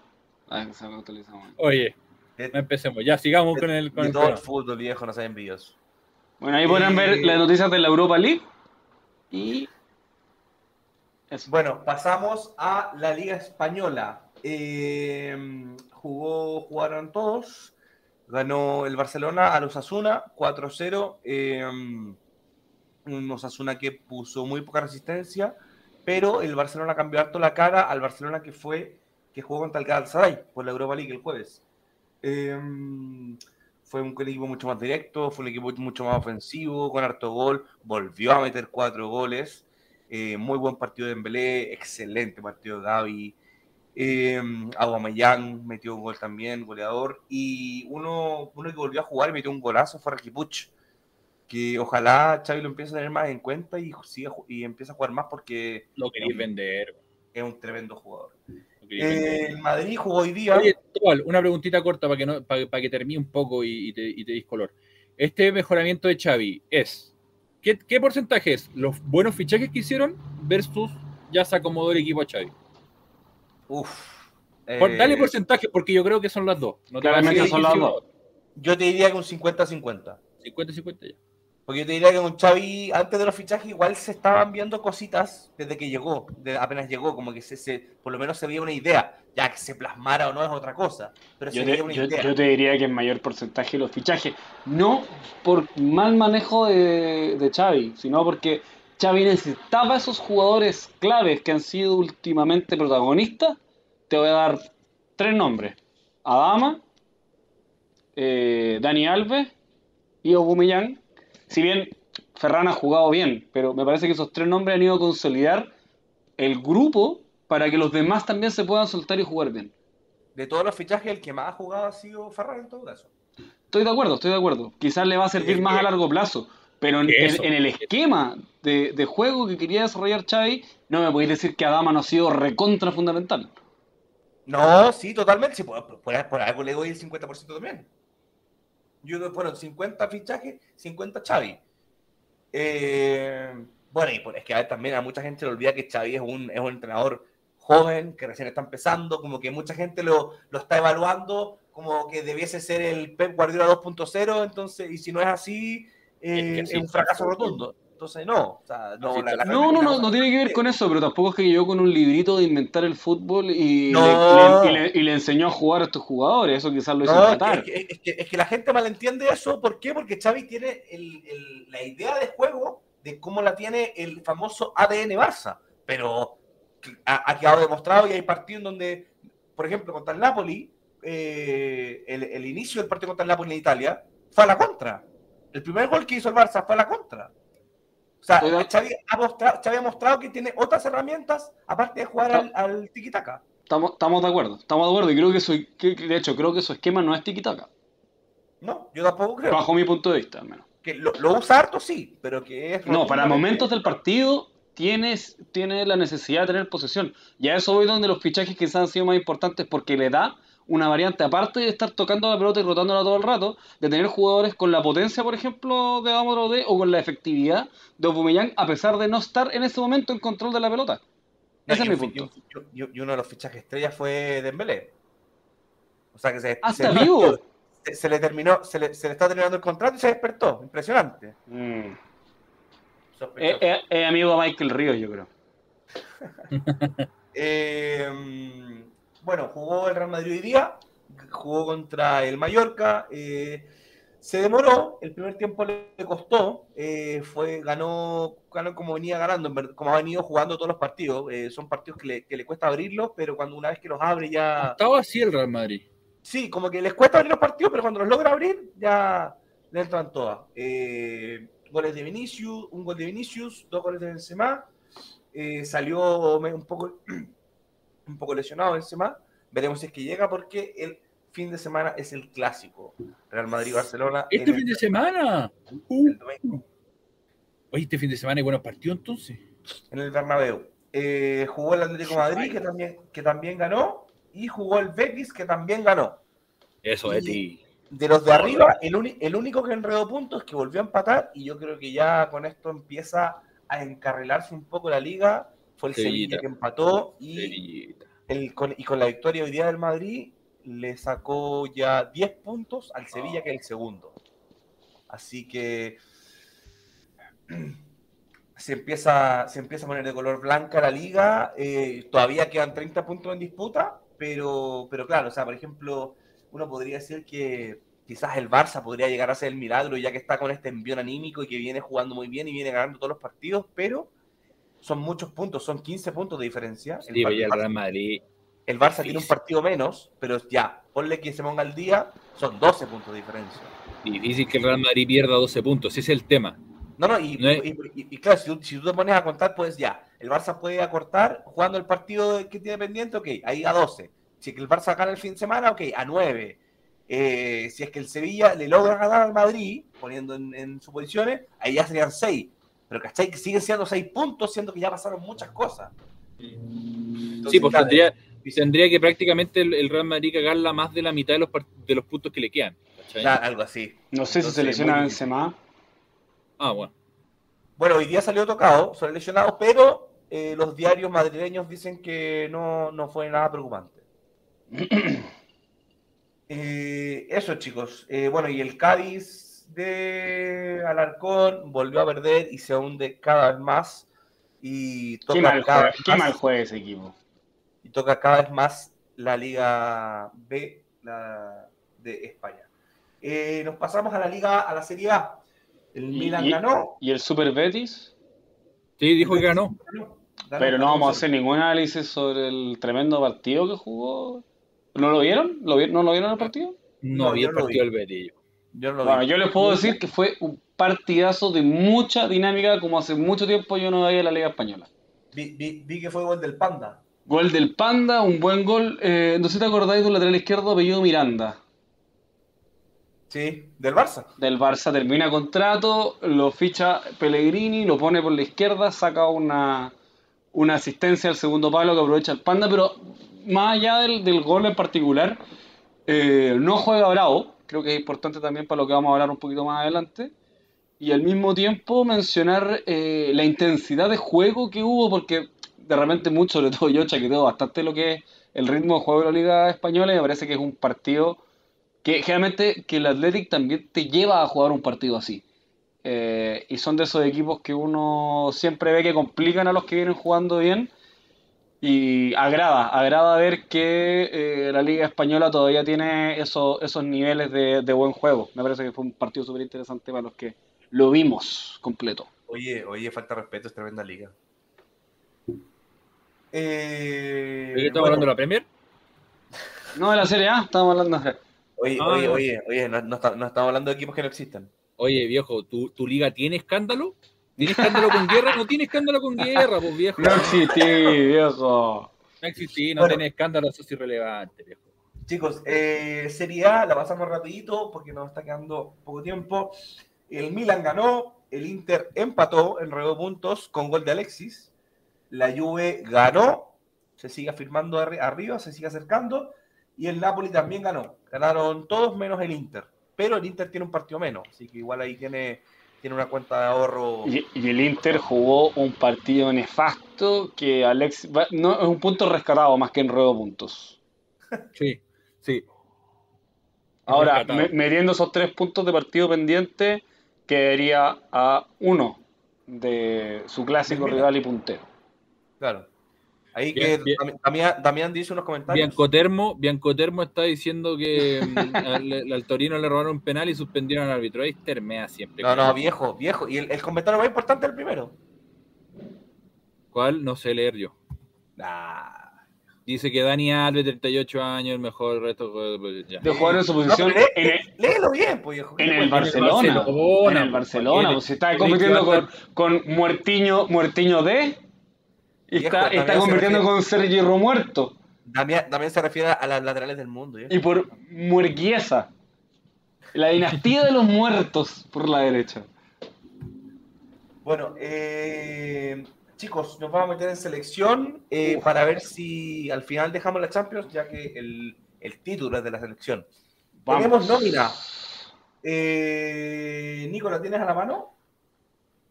Oye, empecemos. Ya, sigamos con el. Con todo el fútbol viejo, no sean envíos. Bueno, ahí podrán ver las noticias de la Europa League. Y. Bueno, pasamos a la Liga Española. Eh, jugó, jugaron todos. Ganó el Barcelona a los Asuna 4-0. Eh, un Osasuna que puso muy poca resistencia pero el Barcelona cambió harto la cara al Barcelona que fue que jugó contra el Galatasaray por la Europa League el jueves. Em, fue un equipo mucho más directo, fue un equipo mucho más ofensivo, con harto gol, volvió a meter cuatro goles, eh, muy buen partido de Dembélé, excelente partido de Gaby, eh, Aubameyang metió un gol también, goleador, y uno, uno que volvió a jugar y metió un golazo fue Rakipuch, que ojalá Xavi lo empiece a tener más en cuenta y, siga, y empiece a jugar más porque... Lo queréis vender. Es un tremendo jugador. Eh, el Madrid jugó hoy día... Oye, una preguntita corta para que, no, para, que termine un poco y, te, y te color. Este mejoramiento de Xavi es... ¿qué, porcentaje es? ¿Los buenos fichajes que hicieron versus ya se acomodó el equipo a Xavi? Uf. dale eh, porcentaje porque yo creo que son las dos. No Claramente son las dos. Yo te diría que un 50-50. 50-50 ya. Porque yo te diría que con Xavi, antes de los fichajes, igual se estaban viendo cositas desde que llegó, apenas llegó, como que se, por lo menos se veía una idea. Ya que se plasmara o no es otra cosa. Pero yo, te, yo, te diría que en mayor porcentaje los fichajes, no por mal manejo de, de Xavi, sino porque Xavi necesitaba esos jugadores claves que han sido últimamente protagonistas. Te voy a dar tres nombres. Adama, eh, Dani Alves y Aubameyang. Si bien Ferran ha jugado bien, pero me parece que esos tres nombres han ido a consolidar el grupo para que los demás también se puedan soltar y jugar bien. De todos los fichajes, el que más ha jugado ha sido Ferran en todo caso. Estoy de acuerdo, estoy de acuerdo. Quizás le va a servir más a largo plazo, pero en, Eso. en- en el esquema de, de juego que quería desarrollar Xavi, no me podéis decir que Adama no ha sido recontra fundamental. No, sí, totalmente. Sí, por, por- por algo le doy el 50% también. Doy, bueno, 50 fichajes, 50 Xavi. Eh, bueno, y por- es que a ver, también a mucha gente le olvida que Xavi es un, es un entrenador joven, que recién está empezando, como que mucha gente lo, lo está evaluando como que debiese ser el Pep Guardiola 2.0, entonces, y si no es así, eh, Es que es, así un fracaso rotundo. Entonces, no. O sea, no, la- la No, no, no, no tiene que ver con eso, pero tampoco es que llegó con un librito de inventar el fútbol y, No. le, y le- y le enseñó a jugar a estos jugadores. Eso quizás lo hizo No, es que, es, que, es que la gente malentiende eso. ¿Por qué? Porque Xavi tiene el- el- la idea de juego de cómo la tiene el famoso ADN Barça. Pero ha, ha quedado demostrado y hay partidos en donde, por ejemplo, contra el Napoli, eh, el, el inicio del partido contra el Napoli en Italia fue a la contra. El primer gol que hizo el Barça fue a la contra. O sea, Xavi ha, mostrado, Xavi ha mostrado que tiene otras herramientas aparte de jugar al, al tiki-taka. Estamos, estamos de acuerdo, estamos de acuerdo. Y creo que, de hecho, creo que su esquema no es tiquitaca, No, yo tampoco creo. bajo mi punto de vista, al menos. Que lo, lo usa harto, sí, pero que es. No, para momentos del partido tienes, tiene la necesidad de tener posesión. Y a eso voy donde los fichajes quizás han sido más importantes porque le da una variante, aparte de estar tocando la pelota y rotándola todo el rato, de tener jugadores con la potencia, por ejemplo, de Adama Traoré o con la efectividad de Aubameyang, a pesar de no estar en ese momento en control de la pelota. Ese es mi punto. Y, un- y un- y uno de los fichajes estrellas fue Dembélé. O sea que se, Ah, se- vivo. se, se le terminó, se le, se le está terminando el contrato y se despertó. Impresionante. Mm. Es- es amigo Michael Ríos, yo creo. Eh, mm, bueno, jugó el Real Madrid hoy día, jugó contra el Mallorca, eh, se demoró, el primer tiempo le costó, eh, fue, ganó, ganó como venía ganando, como ha venido jugando todos los partidos, eh, son partidos que le, que le cuesta abrirlos, pero cuando una vez que los abre ya... Estaba así el Real Madrid. Sí, como que les cuesta abrir los partidos, pero cuando los logra abrir ya le entran todas. Goles de Vinicius, un gol de Vinicius, dos goles de Benzema, salió un poco, un poco lesionado Benzema. Veremos si es que llega porque el fin de semana es el clásico. Real Madrid-Barcelona. Este fin el- de semana. Uh, el domingo oye, este fin de semana hay buenos partidos entonces. en el Bernabéu. Eh, jugó el Atlético de Madrid, que también, que también ganó, y jugó el Betis, que también ganó. Eso, Y- Eti. De los de arriba, el, uni- el único que enredó puntos que volvió a empatar, y yo creo que ya con esto empieza a encarrilarse un poco la liga, fue el Sevilla que empató y, Sevillita. el, con, y con la victoria hoy día del Madrid le sacó ya 10 puntos al Sevilla, que es el segundo. Así que se empieza, se empieza a poner de color blanca la liga. eh, todavía quedan 30 puntos en disputa, pero, pero claro, o sea, por ejemplo, uno podría decir que quizás el Barça podría llegar a ser el milagro, ya que está con este envión anímico y que viene jugando muy bien y viene ganando todos los partidos, pero son muchos puntos, son 15 puntos de diferencia. Sí, Bar- el Real Madrid. el Barça tiene un partido menos, pero ya, ponle que se ponga al día, son 12 puntos de diferencia. Difícil que el Real Madrid pierda 12 puntos. Ese es el tema. No, no, y, No es- y- y- y claro, si tú, si tú te pones a contar, pues ya, el Barça puede acortar jugando el partido que tiene pendiente, ok, ahí a 12. Si es que el Barça gana el fin de semana, ok, a 9. Eh, si es que el Sevilla le logra ganar al Madrid, poniendo en, en suposiciones, ahí ya serían 6. Pero ¿cachai? Que siguen siendo 6 puntos, siendo que ya pasaron muchas cosas. Entonces, Sí, pues claro, tendría, tendría que prácticamente el, el Real Madrid cagarla más de la mitad de los, de los puntos que le quedan. algo así. No sé si se lesiona Benzema. Ah, bueno. Bueno, hoy día salió tocado, salió lesionado, pero eh, los diarios madrileños dicen que no, no fue nada preocupante. Eh, eso, chicos. Eh, bueno, y el Cádiz de Alarcón volvió a perder y se hunde cada vez más. Y Qué toca, mal, cada juega, vez qué más, mal juega ese equipo. y toca cada vez más la Liga B la de España. Eh, nos pasamos a la Liga, a la Serie A. El Milan y- ganó. ¿Y el Super Betis? Sí, dijo que ganó. ganó, Pero no vamos a hacer ningún análisis sobre el tremendo partido que jugó. ¿No lo vieron? ¿Lo vi- ¿No lo vieron el partido? No, No, vi el partido del Betis. Yo no lo Bueno, vi. yo les puedo decir que fue un partidazo de mucha dinámica, como hace mucho tiempo yo no veía la Liga Española. Vi, vi- vi que fue gol del Panda. Gol del Panda, un buen gol. Eh, no sé si te acordáis de un lateral izquierdo apellido Miranda. Sí, del Barça. Del Barça termina contrato, lo ficha Pellegrini, lo pone por la izquierda, saca una, una asistencia al segundo palo que aprovecha el Panda, pero más allá del, del gol en particular, eh, no juega bravo, creo que es importante también para lo que vamos a hablar un poquito más adelante, y al mismo tiempo mencionar eh, la intensidad de juego que hubo, porque de repente mucho, sobre todo yo, chaqueteo bastante lo que es el ritmo de juego de la Liga Española y me parece que es un partido que generalmente que el Athletic también te lleva a jugar un partido así. Eh, y son de esos equipos que uno siempre ve que complican a los que vienen jugando bien. Y agrada, agrada ver que eh, la Liga Española todavía tiene esos, esos niveles de, de buen juego. Me parece que fue un partido súper interesante para los que lo vimos completo. Oye, oye, falta respeto, es tremenda liga. Eh, ¿De qué estamos bueno, hablando de la Premier? No de la Serie A, estamos hablando de... Oye, Ah. oye, oye, oye, no, no está- no estamos hablando de equipos que no existen. Oye, viejo, ¿tu, tu liga tiene escándalo? ¿Tiene escándalo con guerra? No tiene escándalo con guerra, pues viejo. No existí, viejo. No existí, no Bueno. tiene escándalo, eso es irrelevante, viejo. Chicos, eh, Serie A la pasamos rapidito porque nos está quedando poco tiempo. El Milan ganó, el Inter empató en nueve puntos con gol de Alexis. La Juve ganó, se sigue afirmando arri- arriba, se sigue acercando. Y el Napoli también ganó. Ganaron todos menos el Inter. Pero el Inter tiene un partido menos, así que igual ahí tiene, tiene una cuenta de ahorro. Y, y el Inter jugó un partido nefasto que Alex va- no es un punto rescatado más que en ruedo puntos. Sí, sí. Ahora, me- esos tres puntos de partido pendiente, quedaría a uno de su clásico rival y puntero. Claro. Ahí Bien, que Damián, Damián dice unos comentarios. Bianco Termo, Bianco Termo está diciendo que mm, al, al Torino le robaron un penal y suspendieron al árbitro. Ahí termea siempre. No, no, viejo, viejo. Y el, el comentario más importante es el primero. ¿Cuál? No sé leer yo. Dice que Dani Alves, 38 años, el mejor resto. pues, ya. De jugar en su No, posición lee- en el, léelo bien, pues, viejo. en el Barcelona. Barcelona, En el Barcelona, porque pues si está compitiendo con, con Muertiño, Muertiño D Viejo, está, también está refiere- con Sergi Romuerto Damián, Damián se refiere a las laterales del mundo. y por Muerguiesa. La dinastía de los muertos por la derecha. Bueno, eh, chicos, nos vamos a meter en selección eh, para ver si al final dejamos la Champions, ya que el, el título es de la selección. Vamos. Tenemos nómina. Eh, Nico, ¿la tienes a la mano?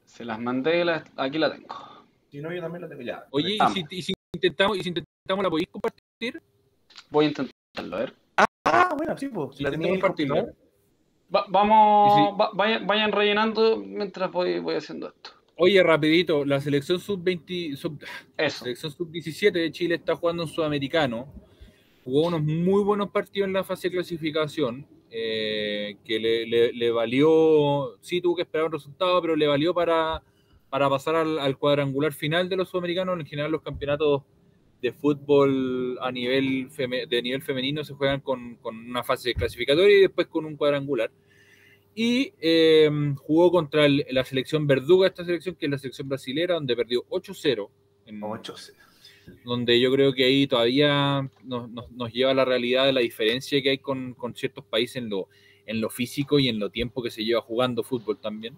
Se las mandé, la- aquí la tengo. Si no, yo también la tengo ya. Oye, ¿y si, y si intentamos, y si intentamos la podéis compartir? Voy a intentarlo, a ver. Ah, bueno, sí, pues. Sí, la tenía complicada. Va- vamos, si- va- vayan, vayan rellenando mientras voy, voy haciendo esto. Oye, rapidito, la selección sub-20, sub, selección sub-17 de Chile está jugando en Sudamericano. Jugó unos muy buenos partidos en la fase de clasificación, eh, que le, le- le valió, sí tuvo que esperar un resultado, pero le valió para, para pasar al, al cuadrangular final de los sudamericanos. En general los campeonatos de fútbol a nivel feme- de nivel femenino se juegan con, con una fase clasificatoria y después con un cuadrangular. Y eh, jugó contra el- la selección Verduga, esta selección que es la selección brasilera, donde perdió 8-0. en- Ocho. donde yo creo que ahí todavía nos, nos- nos lleva a la realidad de la diferencia que hay con, con ciertos países en lo, en lo físico y en lo tiempo que se lleva jugando fútbol también.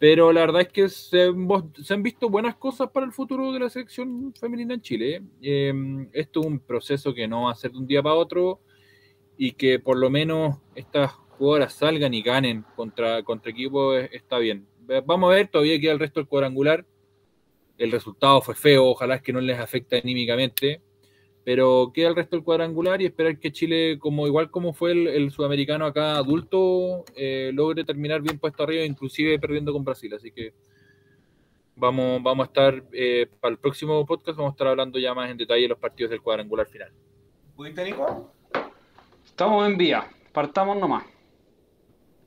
Pero la verdad es que se, han visto buenas cosas para el futuro de la selección femenina en Chile. Eh, esto es un proceso que no va a ser de un día para otro y que por lo menos estas jugadoras salgan y ganen contra, contra equipos eh, está bien. Vamos a ver, todavía queda el resto del cuadrangular. El resultado fue feo, ojalá es que no les afecte anímicamente, pero queda el resto del cuadrangular y esperar que Chile, como igual como fue el, el sudamericano acá adulto, eh, logre terminar bien puesto arriba, inclusive perdiendo con Brasil. Así que vamos, vamos a estar, eh, para el próximo podcast, vamos a estar hablando ya más en detalle de los partidos del cuadrangular final. ¿Pudiste, Nico? Estamos en vía. Partamos nomás.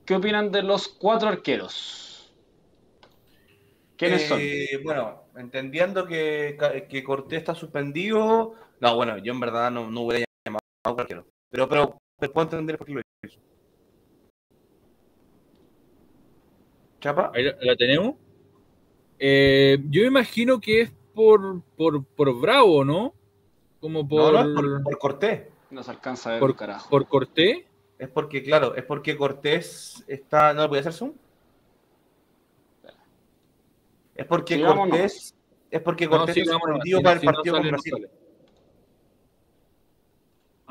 ¿Qué opinan de los cuatro arqueros? ¿Quiénes son? Eh, Bueno, entendiendo que, que Cortés está suspendido. No, bueno, yo en verdad no, no hubiera llamado a cualquiera. Pero, pero pero puedo entender por qué lo hizo. ¿Chapa? Ahí la, la tenemos. Eh, yo me imagino que es por, por, por Bravo, ¿no? Como No, por, no, es por, por Cortés. No se alcanza a ver por, carajo. por Cortés. Es porque, claro, es porque Cortés está. ¿No le voy a hacer zoom? Es porque ¿no? Cortés. Es porque No, Cortés sí, está vámonos, suspendido si- para el si no partido sale, con no Brasil. sale.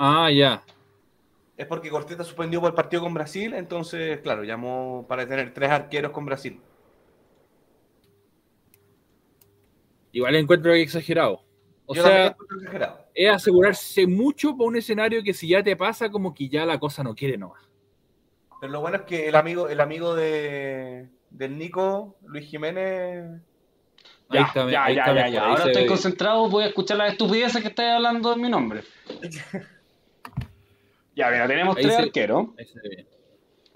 Ah, ya. Es porque Cortés está suspendido por el partido con Brasil, entonces, claro, llamó para tener tres arqueros con Brasil. Igual encuentro exagerado. O Yo sea, exagerado. es asegurarse mucho para un escenario que si ya te pasa, como que ya la cosa no quiere nomás. Pero lo bueno es que el amigo, el amigo de, del Nico, Luis Jiménez, Ahí Ya, está, ya, ahí ya, está ya, mejor, ya. ahí Ahora estoy ve. concentrado, voy a escuchar las estupideces que estáis hablando en mi nombre. Ya, mira, tenemos Ahí tres se- arqueros. Ahí se ve bien.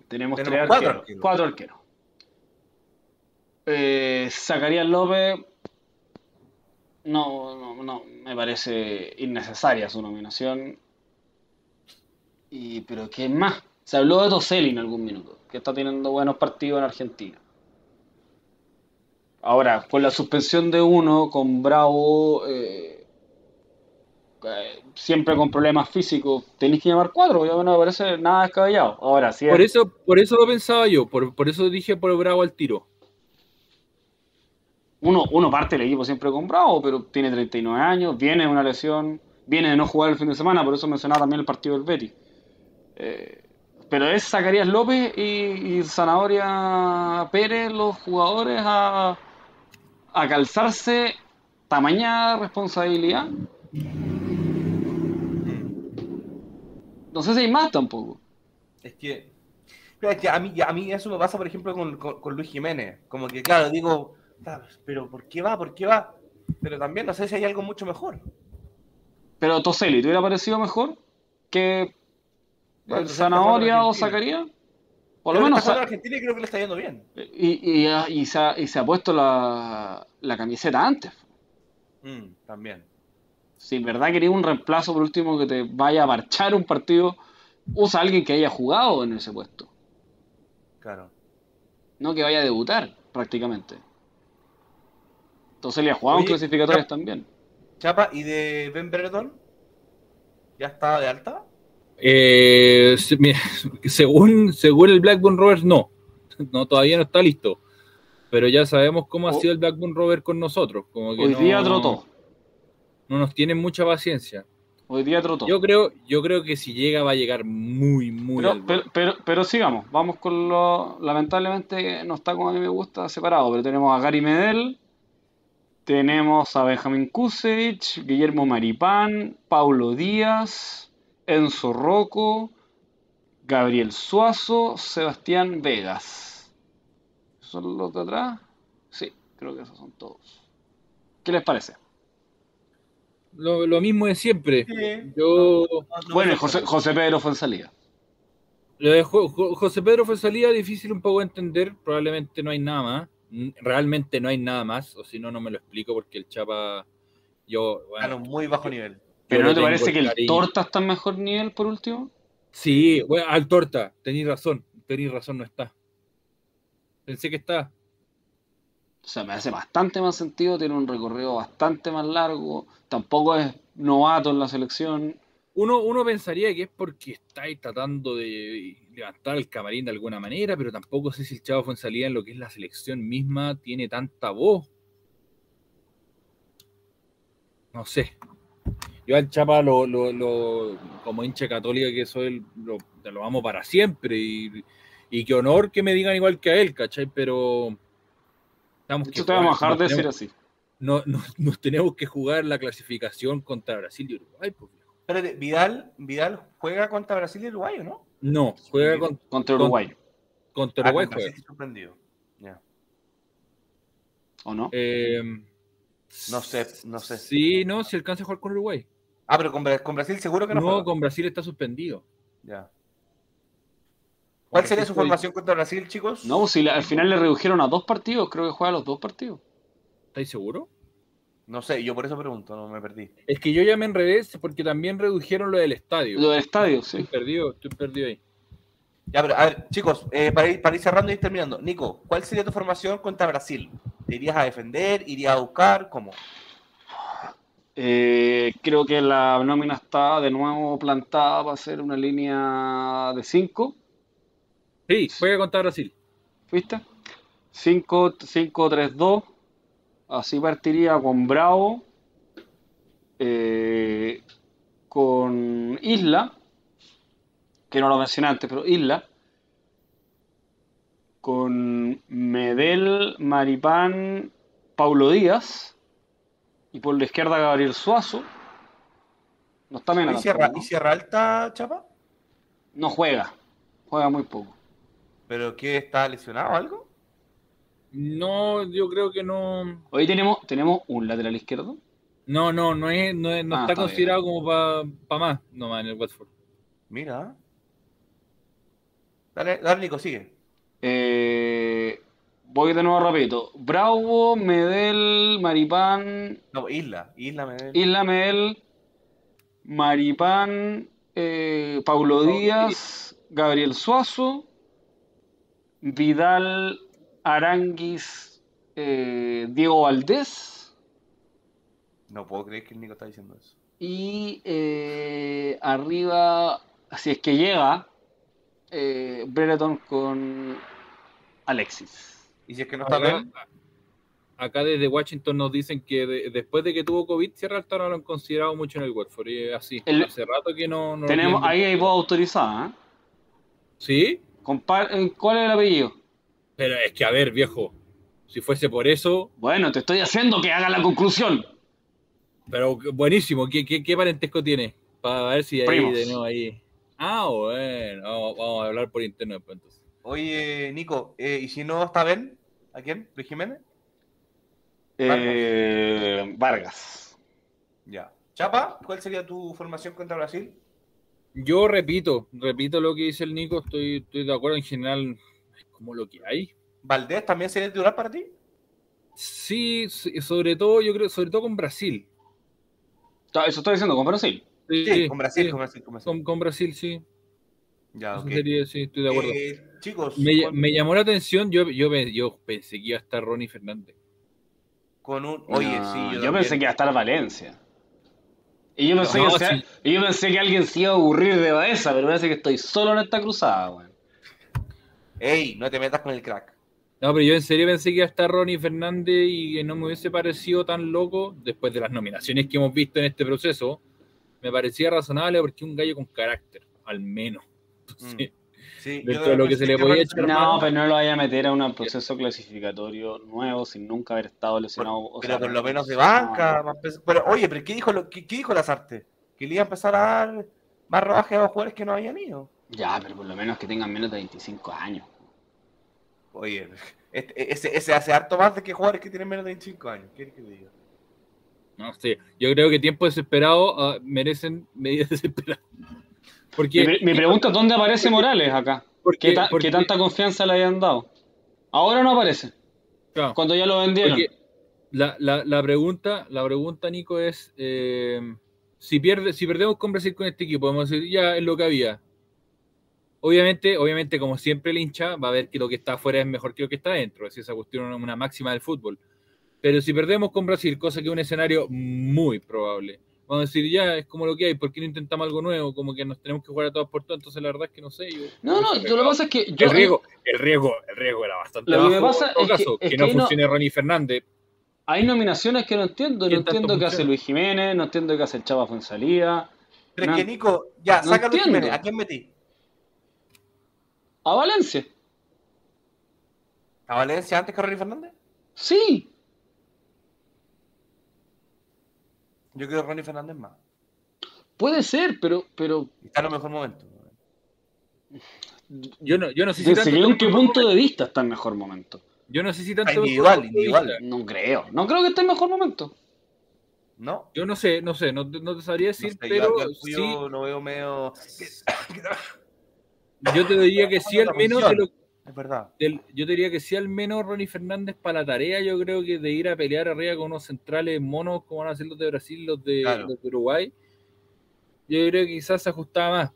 Tenemos, Tenemos tres cuatro arqueros. arqueros. Cuatro arqueros. Eh, Zacarías López. No, no, no, me parece innecesaria su nominación. Y, pero ¿qué más? Se habló de Toselli en algún minuto, que está teniendo buenos partidos en Argentina. Ahora, con la suspensión de uno, con Bravo, eh, eh, siempre con problemas físicos, tenéis que llamar cuatro, ya no me parece nada descabellado. Ahora, si Por es- eso, por eso lo pensaba yo, por, por eso dije por Bravo al tiro. Uno, uno parte el equipo siempre con Bravo, pero tiene 39 años, viene de una lesión, viene de no jugar el fin de semana, por eso mencionaba también el partido del Betty. Eh, pero es Zacarías López y, y Zanahoria Pérez los jugadores a, a calzarse tamaña responsabilidad. No sé si hay más tampoco. es que, pero es que a, mí, a mí eso me pasa, por ejemplo, con, con- con Luis Jiménez. Como que, claro, digo, "Ah, pero ¿por qué va? ¿Por qué va? Pero también no sé si hay algo mucho mejor. Pero Toselli, ¿te hubiera parecido mejor que Bueno, Zanahoria o. Zacarías? Por lo menos está Argentina y creo que le está yendo bien. Y, y, y se, ha, y se ha puesto la, la camiseta antes. Mm, también. Si en verdad quería un reemplazo por último que te vaya a marchar un partido, usa a alguien que haya jugado en ese puesto. Claro. No que vaya a debutar prácticamente. Entonces le ha jugado en clasificatorias también. Chapa, ¿y de Ben Brereton? ¿Ya está de alta? Eh, según, según el Blackburn Rovers, no. No, todavía no está listo. Pero ya sabemos cómo ha O- sido el Blackburn Rovers con nosotros. Como que Hoy no, día trotó. No nos tienen mucha paciencia. Hoy día trotó. Yo creo, yo creo que si llega va a llegar muy, muy Pero, pero, pero, pero sigamos, vamos con lo. Lamentablemente no está como a mí me gusta separado, pero tenemos a Gary Medel, tenemos a Benjamín Kusevich, Guillermo Maripán, Paulo Díaz, Enzo Rocco, Gabriel Suazo, Sebastián Vegas. ¿Son los de atrás? Sí, creo que esos son todos. ¿Qué les parece? Lo, lo mismo de siempre. Sí. Yo, No, no Bueno, José. José Pedro fue en salida. lo de Jo- Jo- José Pedro fue salida difícil un poco de entender. Probablemente no hay nada más. Realmente no hay nada más. O si no, no me lo explico porque el Chapa. Yo, bueno, un muy bajo nivel. ¿Pero no te parece que el cariño. Torta está en mejor nivel por último? Sí, bueno, al torta, tenéis razón, tenéis razón, no está. Pensé que está. O sea, me hace bastante más sentido, tiene un recorrido bastante más largo, tampoco es novato en la selección. Uno, uno pensaría que es porque estáis tratando de levantar el camarín de alguna manera, pero tampoco sé si el Chavo Fuenzalía en lo que es la selección misma tiene tanta voz. No sé. Yo al Chapa, lo, lo- lo- como hincha católica que soy, lo, lo amo para siempre. Y, y qué honor que me digan igual que a él, ¿cachai? Pero... De que vamos a dejar de tenemos- así. no, no- nos tenemos que jugar la clasificación contra Brasil y Uruguay. pues, viejo. Espérate, Vidal, Vidal juega contra Brasil y Uruguay, ¿o no? No, juega con- Contra con- Uruguay, contra Ah, Uruguay. juega. Suspendido. Ya. ¿o no? Eh, No sé, no sé. Sí, no, si alcanza a jugar con Uruguay. Ah, pero con, con Brasil seguro que no, No, juega. con Brasil está suspendido. Ya. ¿Cuál sería su formación contra Brasil, chicos? No, si la- al final le redujeron a dos partidos, creo que juega los dos partidos. ¿Estáis seguros? No sé, yo por eso pregunto, no me perdí. Es que yo ya me enredé porque también redujeron lo del estadio. Lo del estadio, Estoy sí. perdido, estoy perdido ahí. Ya, pero a ver, chicos, eh, para, ir, para ir cerrando y ir terminando. Nico, ¿cuál sería tu formación contra Brasil? ¿Te irías a defender? ¿Irías a buscar? ¿Cómo? Eh, creo que la nómina está de nuevo plantada para hacer una línea de 5. Sí, juega contra Brasil. ¿Viste? 5-3-2. Así partiría con Bravo. eh, con Isla. Que no lo mencioné antes, pero Isla. Con Medel, Maripán, Paulo Díaz. Y por la izquierda Gabriel Suazo. No está Mena ¿Y tampoco, Sierra, ¿no? ¿Y Sierra Alta, Chapa? No juega. Juega muy poco. ¿Pero qué? ¿Está lesionado o algo? No, yo creo que no. Hoy tenemos, tenemos un lateral izquierdo. No, no, no, es, no, es- no Ah, está está considerado como para más nomás en el Watford. Mira. Dale, dale, Nico, sigue. Eh, voy de nuevo, repito. Bravo, Medel, Maripán, No, Isla. Isla me... Isla Medel, Maripán, eh, Paulo Díaz, Gabriel Suazo, Vidal, Aranguis, eh, Diego Valdés No puedo creer que el Nico está diciendo eso. y eh, arriba, si es que llega, eh, Brereton con Alexis. ¿Y si es que no está Acá, bien? acá desde Washington nos dicen que de- después de que tuvo COVID, Sierra Alta no lo han considerado mucho en el Watford. Y es así. El- Hace rato que no. no lo Tenemos, ahí hay voz autorizada. ¿eh? Sí, Compar- eh, ¿Cuál es el apellido? pero es que a ver, viejo. Si fuese por eso, Bueno, te estoy haciendo que haga la conclusión. pero buenísimo. ¿Qué, qué, qué parentesco tiene? Para ver si Primos. de nuevo ahí. Ah, bueno. Vamos, vamos a hablar por interno después entonces. Oye, Nico, eh, ¿y si no está Ben? ¿A quién? ¿Luis Jiménez? Eh, Vargas. Ya. Chapa, ¿cuál sería tu formación contra Brasil? Yo repito, repito lo que dice el Nico, estoy, estoy de acuerdo en general, es como lo que hay. ¿Valdés también sería titular para ti? Sí, sí, sobre todo, yo creo, sobre todo con Brasil. Eso estoy diciendo con Brasil. Sí, con Brasil, sí, con Brasil, con Brasil. con- con Brasil, sí. Ya, Eso ok. sería, sí, estoy de acuerdo. Eh, chicos, me, con, me llamó la atención, yo, yo, yo pensé que iba a estar Ronnie Fernández. con un... Oye, No, sí, yo, yo pensé que iba a estar Valencia. Y yo pensé, No, que, se- sí. y yo pensé que alguien se iba a aburrir de Baeza, pero parece que estoy solo en esta cruzada, weón. Ey, no te metas con el crack. No, pero yo en serio pensé que iba a estar Ronnie Fernández y que no me hubiese parecido tan loco después de las nominaciones que hemos visto en este proceso. Me parecía razonable porque un gallo con carácter, al menos. Sí. Sí, de lo que se le podía echar No, pero no lo vaya a meter a un proceso clasificatorio nuevo sin nunca haber estado lesionado. o Pero sea, por lo menos de banca. Pero, oye, pero ¿qué dijo, lo, qué, qué dijo Lazarte? Que le iba a empezar a dar más rodaje a los jugadores que no habían ido. Ya, pero por lo menos que tengan menos de 25 años. Oye, este- ese, ese hace harto más de que jugadores que tienen menos de 25 años. ¿Qué quieres que te diga? No sé, yo creo que tiempos desesperados ah, merecen medidas desesperadas. Porque, Mi, mi pregunta es: ¿dónde aparece Morales acá? porque- ¿Qué, ta- porque- qué tanta confianza le hayan dado? Ahora no aparece, claro, cuando ya lo vendieron. porque la, la- la pregunta, la pregunta, Nico, es eh, si pierde, si perdemos con Brasil con este equipo, podemos decir, ya es lo que había. Obviamente, obviamente, como siempre el hincha va a ver que lo que está afuera es mejor que lo que está adentro. Es esa cuestión una máxima del fútbol. Pero si perdemos con Brasil, cosa que es un escenario muy probable, vamos a decir, ya es como lo que hay, ¿por qué no intentamos algo nuevo? Como que nos tenemos que jugar a todas por todas, entonces la verdad es que no sé. yo- No, no, yo lo que pasa es que yo, el riesgo, el riesgo, el riesgo era bastante Lo que me pasa en todo es que- es no ahí no- funcione Ronnie Fernández. hay nominaciones que no entiendo. No ¿Quién tanto entiendo qué hace? Luis Jiménez, no entiendo qué hace el Chava Fonsalía. Pero No. que Nico, ya, No sácalo entiendo. Jiménez. ¿A quién metí? A Valencia. ¿A Valencia antes que a Ronnie Fernández? Sí. Yo creo que Ronnie Fernández más. Puede ser, pero, pero Está en el mejor momento. Yo no, yo no sé si tanto según qué punto de vista está en mejor momento. Yo no sé si tanto Individual, individual. No creo. No creo que esté en mejor momento. ¿No? Yo no sé, no sé, no, te- no te sabría No decir, sé, yo- pero yo, sí, lo veo medio. yo te diría que sí, al menos de lo, Es verdad. del- yo diría que sí, al menos Ronnie Fernández para la tarea, yo creo que de ir a pelear arriba con unos centrales monos, como van a ser los de Brasil, los de, Claro. los de Uruguay, yo creo que quizás se ajustaba más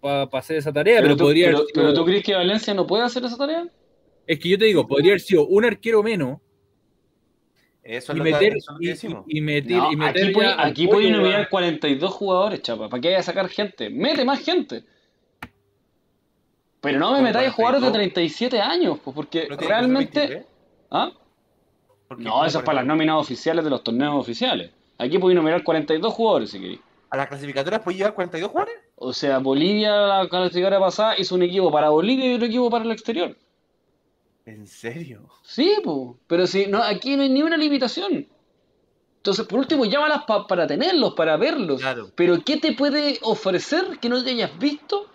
para hacer esa tarea, pero, Pero, tú, podría pero- haber sido- pero tú crees que Valencia no puede hacer esa tarea? Es que yo te digo, podría haber sido un arquero menos Eso es y que- meter, eso es lo que y, decimos. y- y meter, No, y meter aquí puede, aquí puede nominar weón. 42 jugadores, chapa. ¿Para qué vaya a sacar gente? Mete más gente. Pero no me metáis jugadores de 42. 37 años, pues, porque ¿No tiene que ser realmente... 23? ¿Ah? ¿Por qué? No, eso es para las nóminas oficiales de los torneos oficiales. Aquí podéis nominar 42 jugadores si queréis. ¿A las clasificatorias puede llevar 42 jugadores? O sea, Bolivia, la clasificatoria pasada, hizo un equipo para Bolivia y otro equipo para el exterior. ¿En serio? Sí, pues. Pero si no, aquí no hay ni una limitación. Entonces, por último, llámalas pa- para tenerlos, para verlos. Claro. Pero ¿qué te puede ofrecer que no te hayas visto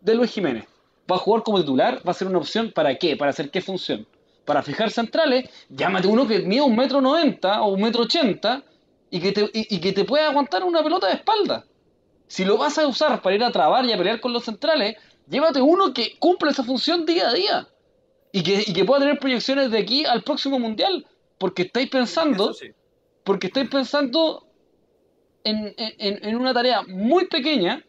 de Luis Jiménez? ¿Va a jugar como titular? ¿Va a ser una opción para qué? ¿Para hacer qué función? Para fijar centrales, llámate uno que mide un metro noventa o un metro ochenta y que te, y, y que te pueda aguantar una pelota de espalda. Si lo vas a usar para ir a trabar y a pelear con los centrales, llévate uno que cumple esa función día a día. Y que, y que pueda tener proyecciones de aquí al próximo mundial. Porque estáis pensando sí. porque estoy pensando en, en- en una tarea muy pequeña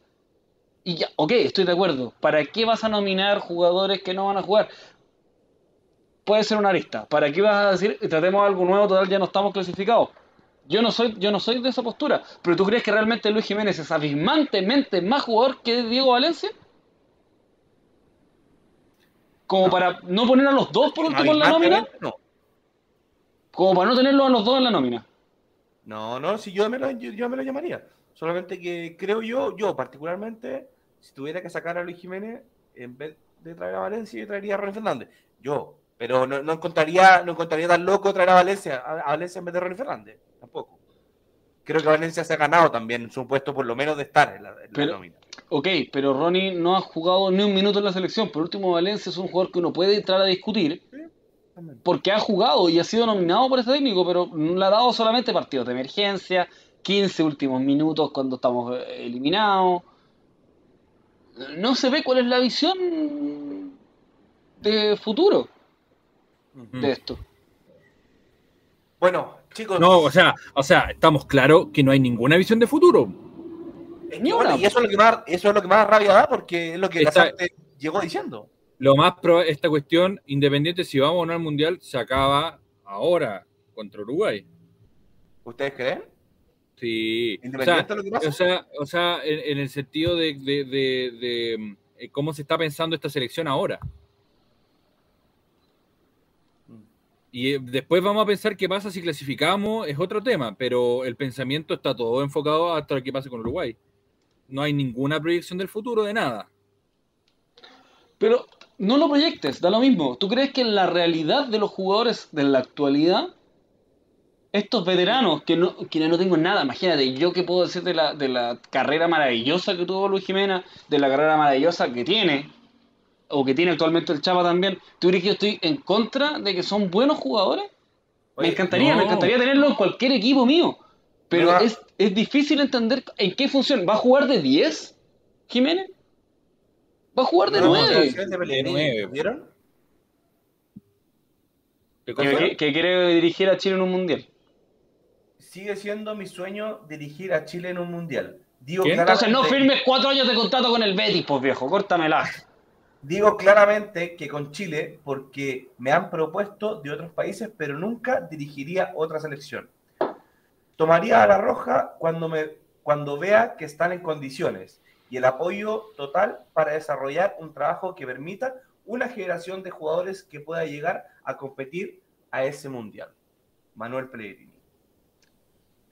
y ya, ok, estoy de acuerdo. ¿Para qué vas a nominar jugadores que no van a jugar? Puede ser una arista. ¿Para qué vas a decir, tratemos algo nuevo, total, ya no estamos clasificados? Yo no soy, yo no soy de esa postura. ¿Pero tú crees que realmente Luis Jiménez es abismantemente más jugador que Diego Valencia? Como para no poner a los dos por último en la nómina. No, Como para no tenerlos a los dos en la nómina. no, no si yo me, lo, yo, yo me lo llamaría. Solamente que creo yo, yo particularmente, si tuviera que sacar a Luis Jiménez, en vez de traer a Valencia, yo traería a Ronnie Fernández. Yo, pero no, no encontraría, no encontraría tan loco traer a Valencia, a, a Valencia en vez de Ronnie Fernández, tampoco. Creo que Valencia se ha ganado también su puesto por lo menos de estar en la, en la Pero- nómina. Ok, pero Ronnie no ha jugado ni un minuto en la selección. Por último, Valencia es un jugador que uno puede entrar a discutir porque ha jugado y ha sido nominado por este técnico, pero le ha dado solamente partidos de emergencia, 15 últimos minutos cuando estamos eh, eliminados. No se ve cuál es la visión de futuro de esto. Bueno, chicos, No, o sea, o sea, estamos claros que no hay ninguna visión de futuro. es que, ni bueno, una. y eso es lo que más, eso es lo que más rabia da, porque es lo que Lasarte llegó diciendo. Lo más probable, esta cuestión, independiente si vamos o no al mundial, se acaba ahora contra Uruguay. ¿Ustedes creen? Sí. O sea, Independiente de lo que pase. o sea, o sea, en, en el sentido de, de- de- de, eh, cómo se está pensando esta selección ahora. Mm. Y eh, después vamos a pensar qué pasa si clasificamos, es otro tema, pero el pensamiento está todo enfocado hasta lo que pase con Uruguay. No hay ninguna proyección del futuro de nada. Pero no lo proyectes, da lo mismo. ¿Tú crees que en la realidad de los jugadores de la actualidad, estos veteranos, que no, que no tengo nada, imagínate, yo qué puedo decir de la, de la carrera maravillosa que tuvo Luis Jiménez, de la carrera maravillosa que tiene, o que tiene actualmente el Chapa también, ¿tú crees que yo estoy en contra de que son buenos jugadores? Oye, me encantaría, no. me encantaría tenerlo en cualquier equipo mío. Pero es, es difícil entender en qué función. ¿Va a jugar de 10, Jiménez? Va a jugar de No, 9. declaraciones de. ¿Vieron? Que quiere dirigir a Chile en un mundial. Sigue siendo mi sueño dirigir a Chile en un mundial. Digo. Entonces no firmes cuatro años de contrato con el Betis, pues viejo, córtamela. Digo claramente que con Chile, porque me han propuesto de otros países, pero nunca dirigiría otra selección. Tomaría a la roja cuando, me, cuando vea que están en condiciones y el apoyo total para desarrollar un trabajo que permita una generación de jugadores que pueda llegar a competir a ese mundial. Manuel Pellegrini.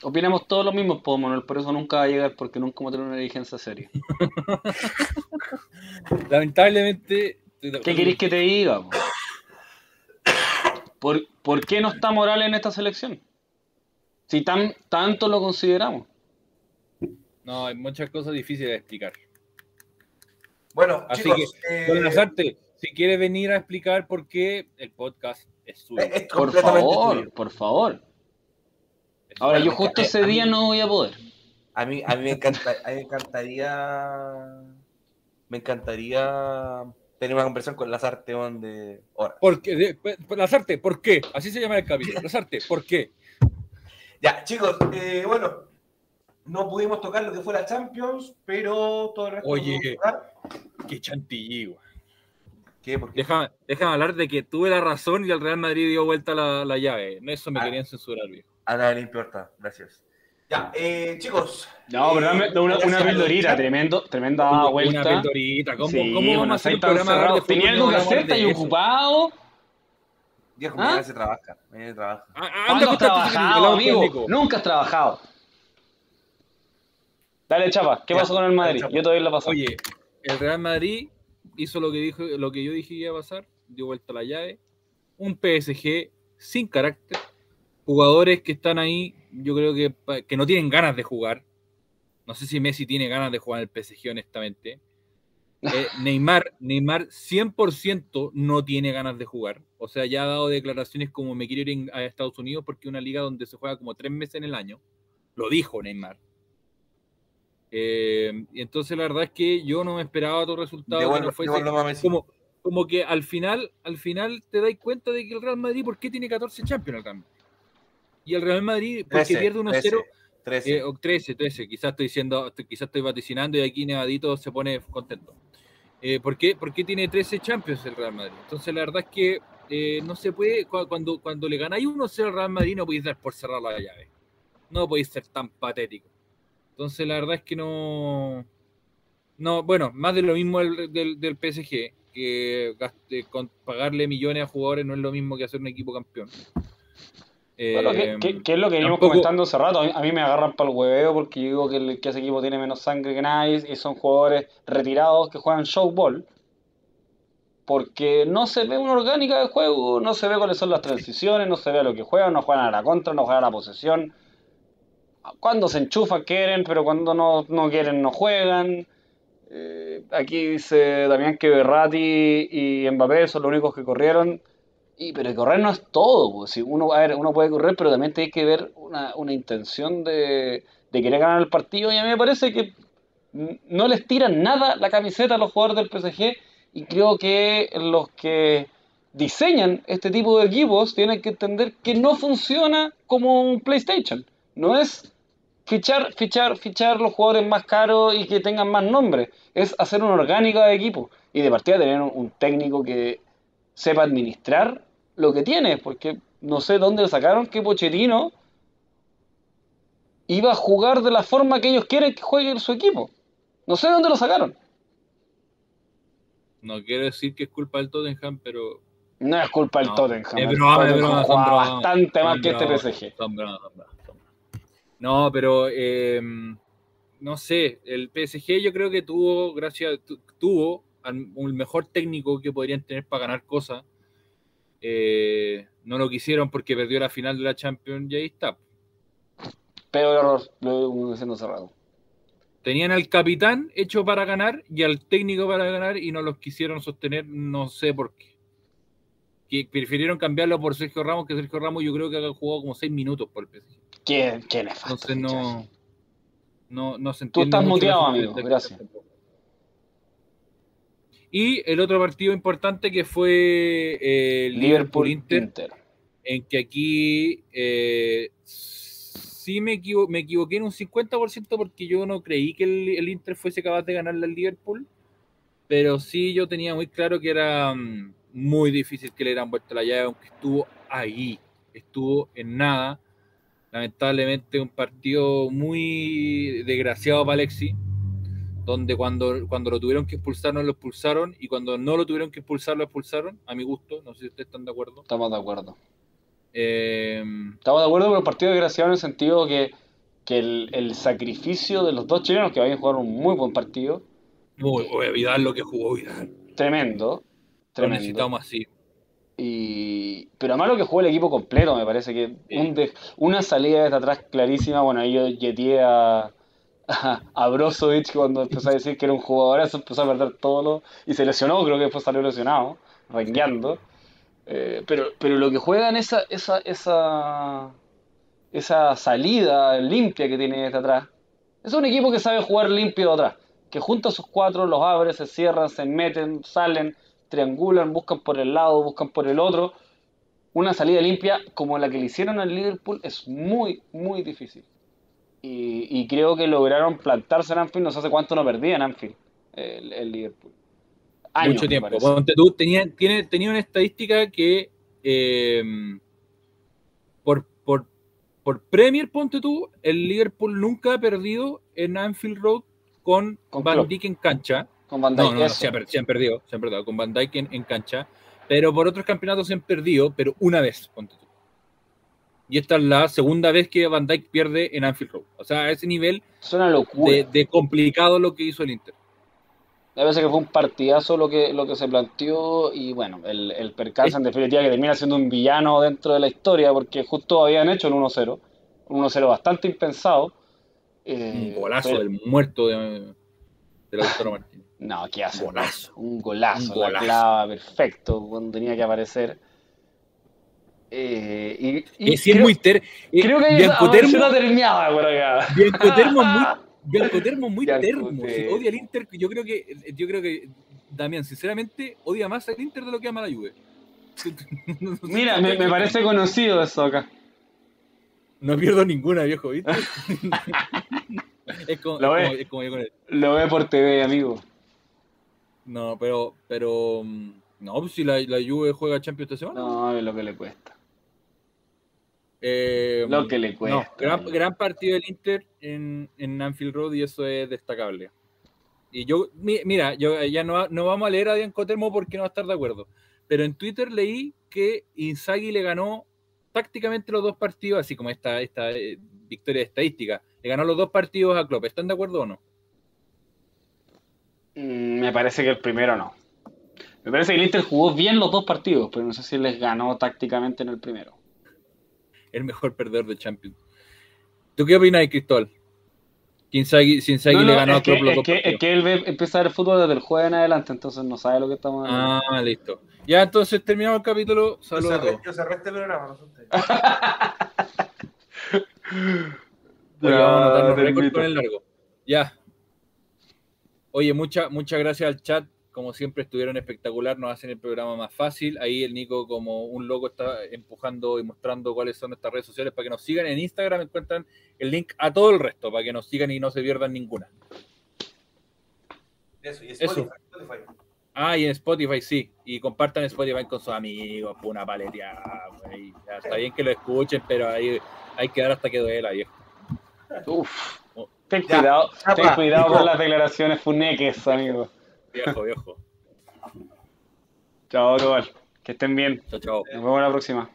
Opinamos todos lo mismo, Manuel, por eso nunca va a llegar, porque nunca vamos a tener una dirigencia seria. Lamentablemente. ¿Qué queréis que te diga? po? ¿Por, por qué no está Morales en esta selección? Si tan, tanto lo consideramos. No, hay muchas cosas difíciles de explicar. Bueno, Así chicos, que, eh, Don Lazarte, si quiere venir a explicar por qué el podcast es suyo. es Por favor, tuyo. por favor. Ahora, Bueno, yo justo ca- ese día mí- no voy a poder. A mí, a mí me, encanta, a mí me encantaría. Me encantaría Tenemos una conversación con Lazarte de horas. ¿Por qué? De- Lazarte, ¿por qué? Así se llama el capítulo. Lazarte, ¿por qué? Ya, chicos, eh, bueno, no pudimos tocar lo que fue la Champions, pero todo el resto Oye. Qué chantilly, güey. ¿Qué? ¿Por qué? Déjame, déjame hablar de que tuve la razón y el Real Madrid dio vuelta la, la llave. Eso me Ah. querían censurar, viejo. A nadie le importa, gracias. Ya, eh, chicos. No, pero eh, dame una, una pildorita, tremendo, tremenda Una vuelta. pildorita. ¿Cómo, Sí, cómo bueno, vamos a hacer un programa de Tenía y algo que hacer, eso? ocupado. Viejo, ¿Ah? mañana se trabaja. Mañana se trabaja. Ah, ¿Cuándo has trabajado, amigo? Nunca has trabajado. Dale, Chapa, ¿qué Ya, pasó con el Madrid? Yo te doy la pasada. Oye, el Real Madrid hizo lo que dijo, lo que yo dije que iba a pasar, dio vuelta la llave. Un PSG sin carácter, jugadores que están ahí, yo creo que, que no tienen ganas de jugar. No sé si Messi tiene ganas de jugar en el PSG, honestamente. Eh, Neymar, Neymar 100% no tiene ganas de jugar. O sea, ya ha dado declaraciones como me quiero ir a Estados Unidos porque es una liga donde se juega como tres meses en el año. Lo dijo Neymar. Eh, y entonces la verdad es que yo no me esperaba otro resultado que no fuese como, como que al final, al final te dais cuenta de que el Real Madrid, ¿por qué tiene 14 Champions Madrid? Y el Real Madrid, porque 13, pierde 1-0, 13, 13. eh, o 13, 13, quizás estoy diciendo, quizás estoy vaticinando y aquí Nevadito se pone contento. Eh, ¿por, qué, por qué tiene 13 Champions el Real Madrid? Entonces la verdad es que eh, no se puede, cu- cuando, cuando le ganáis 1-0 al Real Madrid no podéis dar por cerrar la llave. No podéis ser tan patético. Entonces la verdad es que no... No, bueno, más de lo mismo del, del, del PSG, que gaste- con pagarle millones a jugadores no es lo mismo que hacer un equipo campeón. Bueno, ¿qué, Eh, qué- qué es lo que venimos tampoco- comentando hace rato? A mí, a mí me agarran para el hueveo porque yo digo que, el- que ese equipo tiene menos sangre que nadie y son jugadores retirados que juegan showball. Porque no se ve una orgánica de juego, no se ve cuáles son las transiciones, no se ve a lo que juegan, no juegan a la contra, no juegan a la posesión. Cuando se enchufan quieren, pero cuando no, no quieren no juegan. Eh, aquí dice Damián que Berratti y Mbappé son los únicos que corrieron. Y, pero correr no es todo, pues. Si uno, a ver, uno puede correr, pero también tiene que ver una, una intención de, de querer ganar el partido. Y a mí me parece que no les tiran nada la camiseta a los jugadores del PSG. Y creo que los que diseñan este tipo de equipos tienen que entender que no funciona como un PlayStation. No es fichar, fichar, fichar los jugadores más caros y que tengan más nombres. Es hacer una orgánica de equipo. Y de partida tener un técnico que sepa administrar lo que tiene, porque no sé dónde lo sacaron que Pochettino iba a jugar de la forma que ellos quieren que juegue su equipo. No sé dónde lo sacaron. no quiero decir que es culpa del Tottenham, pero No es culpa del No, Tottenham. es broma, es broma, bastante más que este PSG. son bromas, son bromas, son bromas. No, pero eh, no sé, el PSG yo creo que tuvo, gracias, tu- tuvo al- un mejor técnico que podrían tener para ganar cosas. Eh, no lo quisieron porque perdió la final de la Champions y ahí está. Peor error, lo diciendo cerrado. Tenían al capitán hecho para ganar y al técnico para ganar y no los quisieron sostener, no sé por qué. Que prefirieron cambiarlo por Sergio Ramos, que Sergio Ramos yo creo que ha jugado como seis minutos por el PSG. ¿Quién, quién es Entonces no, no, no se Tú entiende. estás mucho muteado, amigo, situación gracias. Y el otro partido importante que fue eh, Liverpool-Inter, Inter. en que aquí eh, sí me, equivo- me equivoqué en un 50% porque yo no creí que el, el Inter fuese capaz de ganarle al Liverpool, pero sí yo tenía muy claro que era mm, muy difícil que le dieran vuelta la llave, aunque estuvo ahí, estuvo en nada. Lamentablemente un partido muy desgraciado para Alexi, donde cuando, cuando lo tuvieron que expulsar no lo expulsaron y cuando no lo tuvieron que expulsar lo expulsaron, a mi gusto, no sé si ustedes están de acuerdo. Estamos de acuerdo. Eh, Estamos de acuerdo con el partido desgraciado en el sentido que, que el, el sacrificio de los dos chilenos que vayan a jugar un muy buen partido, muy, oye, Vidal lo que jugó Vidal. tremendo, Lo tremendo. necesitamos así. Y, pero además lo que jugó el equipo completo, me parece que un de- una salida desde atrás clarísima. Bueno, ahí yo a, a, Brozovic cuando empezó a decir que era un jugadorazo, empezó a perder todo lo, y se lesionó, creo que después salió lesionado, rengueando. Eh, pero, pero lo que juegan esa, esa, esa, esa salida limpia que tiene desde atrás, es un equipo que sabe jugar limpio de atrás. que junta a sus cuatro, los abre, se cierran, se meten, salen, triangulan, buscan por el lado, buscan por el otro. Una salida limpia como la que le hicieron al Liverpool es muy, muy difícil. Y, y creo que lograron plantarse en Anfield, no sé hace cuánto no perdía en Anfield el, el Liverpool. Años, mucho tiempo. Ponte tú, tenía, tiene, tenía una estadística que eh, por, por, por Premier, ponte tú, el Liverpool nunca ha perdido en Anfield Road con, Con Van. Dijk en cancha. Con Van No, Dijk, no, no, eso. se, han perdido, se han perdido con Van Dijk en, en cancha. Pero por otros campeonatos se han perdido, pero una vez, ponte tú. Y esta es la segunda vez que Van Dijk pierde en Anfield Road. O sea, a ese nivel Es una locura. de, de complicado lo que hizo el Inter. Me parece que fue un partidazo lo que, lo que se planteó y bueno, el, el percance en definitiva que termina siendo un villano dentro de la historia porque justo habían hecho el 1-0, un 1-0 bastante impensado. Eh, Un golazo pero- del muerto de, de Lautaro Martínez. No, ¿qué hace? Golazo. Un golazo, Un la golazo. clava perfecto cuando tenía que aparecer. Eh, y, y sí es creo, muy ter... eh, creo que hay una termiada por acá. Bianco Termo es muy, es muy termo. Si odia al Inter. Yo creo que, yo creo que Damián, sinceramente, odia más al Inter de lo que ama la Juve. Mira, me, me parece conocido eso acá. No pierdo ninguna, viejo, ¿viste? es, como, Lo es ve. como- es como yo con él. Lo ve por TV, amigo. No, pero, pero mm, no, pues si la, la Juve juega Champions esta semana. No, es lo que le cuesta. Eh, Lo que le no, cuesta. gran, gran partido del Inter en, en Anfield Road y eso es destacable. Y yo, mi- mira, yo ya no, no vamos a leer a Bianco Termo porque no va a estar de acuerdo. Pero en Twitter leí que Inzaghi le ganó tácticamente los dos partidos, así como esta, esta eh, victoria estadística. Le ganó los dos partidos a Klopp. ¿Están de acuerdo o no? Mm, Me parece que el primero no. Me parece que el Inter jugó bien los dos partidos, pero no sé si les ganó tácticamente en el primero. El mejor perdedor de Champions. ¿Tú qué opinas, Cristóbal? Que Inzaghi, si Inzaghi No, le ganó a es, que, es, que, es partidos. que él ve- empieza a ver fútbol desde el jueves en adelante, entonces no sabe lo que estamos hablando. Ah, listo. Ya, entonces terminamos el capítulo. Yo Saludos a todos. cerré, yo cerré este programa, no. Oye, vamos a el. Ya. Oye, mucha, muchas gracias al chat. Como siempre estuvieron espectacular, nos hacen el programa más fácil. Ahí el Nico, como un loco, está empujando y mostrando cuáles son nuestras redes sociales para que nos sigan. En Instagram encuentran el link a todo el resto, para que nos sigan y no se pierdan ninguna. Eso, y Eso. Spotify. Ah, y en Spotify sí. Y compartan Spotify con sus amigos, una paleteada. güey. Ya, está bien que lo escuchen, pero ahí hay que dar hasta que duela, viejo. Uf. Ten Ya, cuidado, ya, ten cuidado con las declaraciones funeques, amigo. Viejo, viejo. Chao, Tobal. Que estén bien. Chao, chao. Nos vemos la próxima.